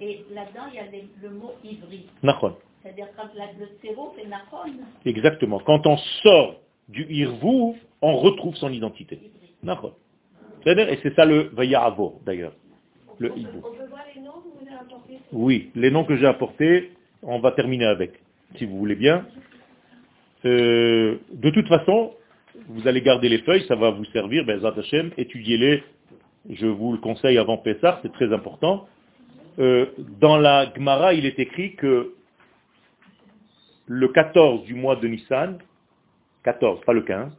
Et là-dedans, il y a les- le mot ivri. Nachon. C'est-à-dire quand la- le zéro fait nachon, Exactement. Quand on sort du Irvouv, on retrouve son identité. ivri. Nachon. C'est-à-dire- Et c'est ça le Vayaravo, d'ailleurs. Le hibou. On peut voir les noms que vous avez apportés? Oui, les noms que j'ai apportés, on va terminer avec, si vous voulez bien. Euh, de toute façon, vous allez garder les feuilles, ça va vous servir, ben, étudiez-les, je vous le conseille avant Pessah, c'est très important. Euh, dans la Gemara, il est écrit que le 14 du mois de Nissan, 14, pas le 15,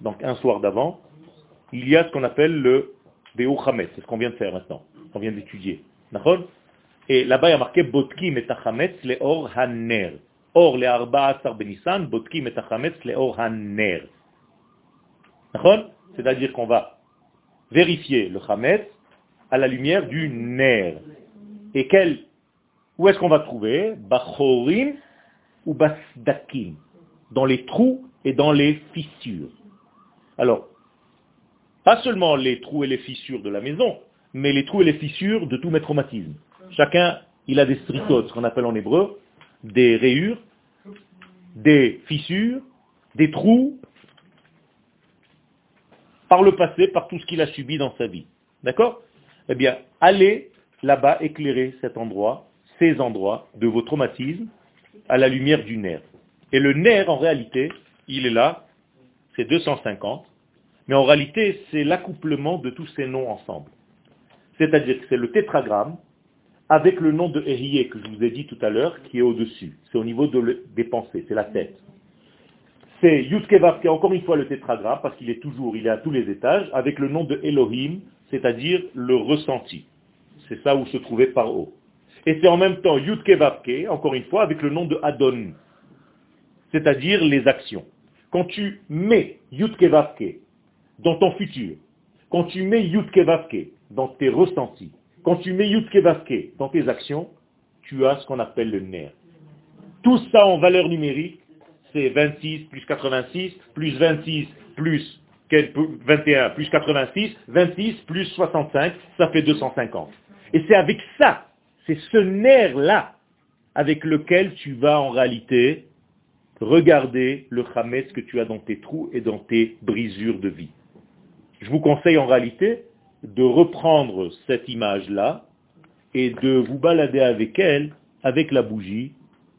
donc un soir d'avant, il y a ce qu'on appelle le Beo c'est ce qu'on vient de faire maintenant, qu'on vient d'étudier. Et là-bas, il y a marqué Botkim et le Or Haner. Or le Arba Asar Benissan, Botkim et le Or Haner. C'est-à-dire qu'on va vérifier le Hametz à la lumière du Ner. Et quel, où est-ce qu'on va trouver? Bachorim ou Basdakim? Dans les trous et dans les fissures. Alors, pas seulement les trous et les fissures de la maison, mais les trous et les fissures de tous mes traumatismes. Chacun, il a des stritotes, ce qu'on appelle en hébreu, des rayures, des fissures, des trous, par le passé, par tout ce qu'il a subi dans sa vie. D'accord? Eh bien, allez là-bas éclairer cet endroit, ces endroits de vos traumatismes, à la lumière du nerf. Et le nerf, en réalité, il est là, c'est 250, mais en réalité, c'est l'accouplement de tous ces noms ensemble. C'est-à-dire que c'est le tétragramme avec le nom de Erié que je vous ai dit tout à l'heure, qui est au-dessus. C'est au niveau des pensées, c'est la tête. C'est Yudkevav, qui est encore une fois le tétragramme, parce qu'il est toujours, il est à tous les étages, avec le nom de Elohim, c'est-à-dire le ressenti. C'est ça où se trouvait Paro. Et c'est en même temps Yudkevavke, encore une fois, avec le nom de Adon, c'est-à-dire les actions. Quand tu mets Yudkevavke dans ton futur, quand tu mets Yudkevavke dans tes ressentis, quand tu mets Yudkevavke dans tes actions, tu as ce qu'on appelle le nerf. Tout ça en valeur numérique, c'est 26 plus 86, plus 26 plus quel- 21 plus 86, 26 plus 65, ça fait 250. Et c'est avec ça, c'est ce nerf-là avec lequel tu vas en réalité regarder le Hametz que tu as dans tes trous et dans tes brisures de vie. Je vous conseille en réalité de reprendre cette image-là et de vous balader avec elle, avec la bougie,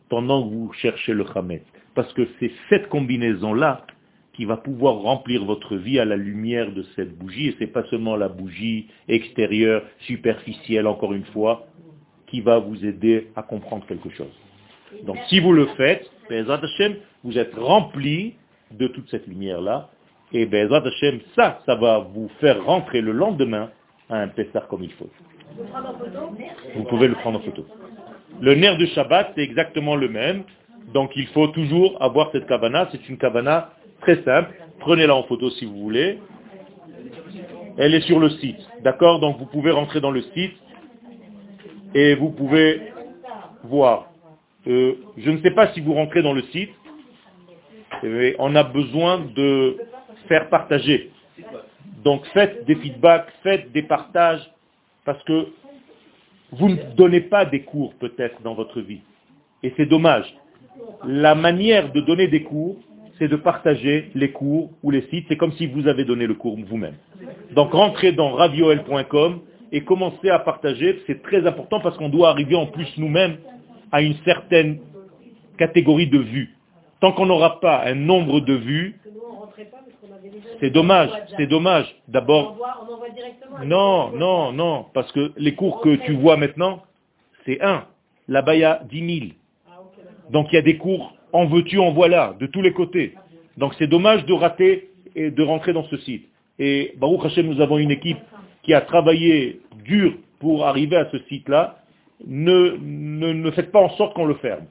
pendant que vous cherchez le Hametz. Parce que c'est cette combinaison-là qui va pouvoir remplir votre vie à la lumière de cette bougie. Et c'est pas seulement la bougie extérieure, superficielle, encore une fois, qui va vous aider à comprendre quelque chose. Donc si vous le faites, vous êtes rempli de toute cette lumière-là. Et Be'ezrat Hashem, ça, ça va vous faire rentrer le lendemain à un Pessar comme il faut. Vous pouvez le prendre en photo. Le nerf de Shabbat, c'est exactement le même. Donc il faut toujours avoir cette kavana. C'est une kavana très simple. Prenez-la en photo si vous voulez. Elle est sur le site. D'accord? Donc vous pouvez rentrer dans le site et vous pouvez voir. Euh, je ne sais pas si vous rentrez dans le site. mais on a besoin de faire partager. Donc faites des feedbacks, faites des partages, parce que vous ne donnez pas des cours peut-être dans votre vie. Et c'est dommage. La manière de donner des cours, c'est de partager les cours ou les sites. C'est comme si vous avez donné le cours vous-même. Donc rentrez dans ravioel.com et commencez à partager. C'est très important parce qu'on doit arriver en plus nous-mêmes à une certaine catégorie de vues. Tant qu'on n'aura pas un nombre de vues, c'est dommage, c'est dommage. D'abord, non, non, non, parce que les cours que tu vois maintenant, c'est un. Là-bas, il y a 10 000. Ah, ok, d'accord. Donc il y a des cours en veux-tu, en voilà, de tous les côtés. Donc c'est dommage de rater et de rentrer dans ce site. Et Baruch Hashem, nous avons une équipe qui a travaillé dur pour arriver à ce site-là. Ne, ne, ne faites pas en sorte qu'on le ferme.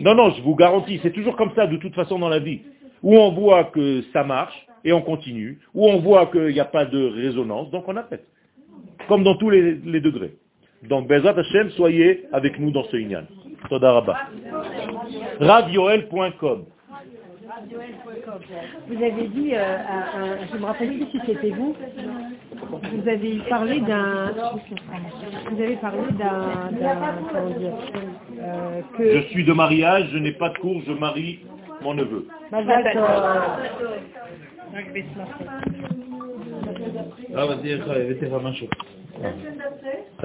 Non, non, je vous garantis, c'est toujours comme ça de toute façon dans la vie. Où on voit que ça marche et on continue, où on voit qu'il n'y a pas de résonance, donc on appelle. Comme dans tous les, les degrés. Donc, Bezat Hashem, soyez avec nous dans ce Inyan. Todaraba. Radioel.com. Vous avez dit, euh, à, je me rappelle plus si c'était vous, vous avez parlé d'un, vous avez parlé d'un, euh, que... Je suis de mariage, je n'ai pas de cours, je marie mon neveu. Bah,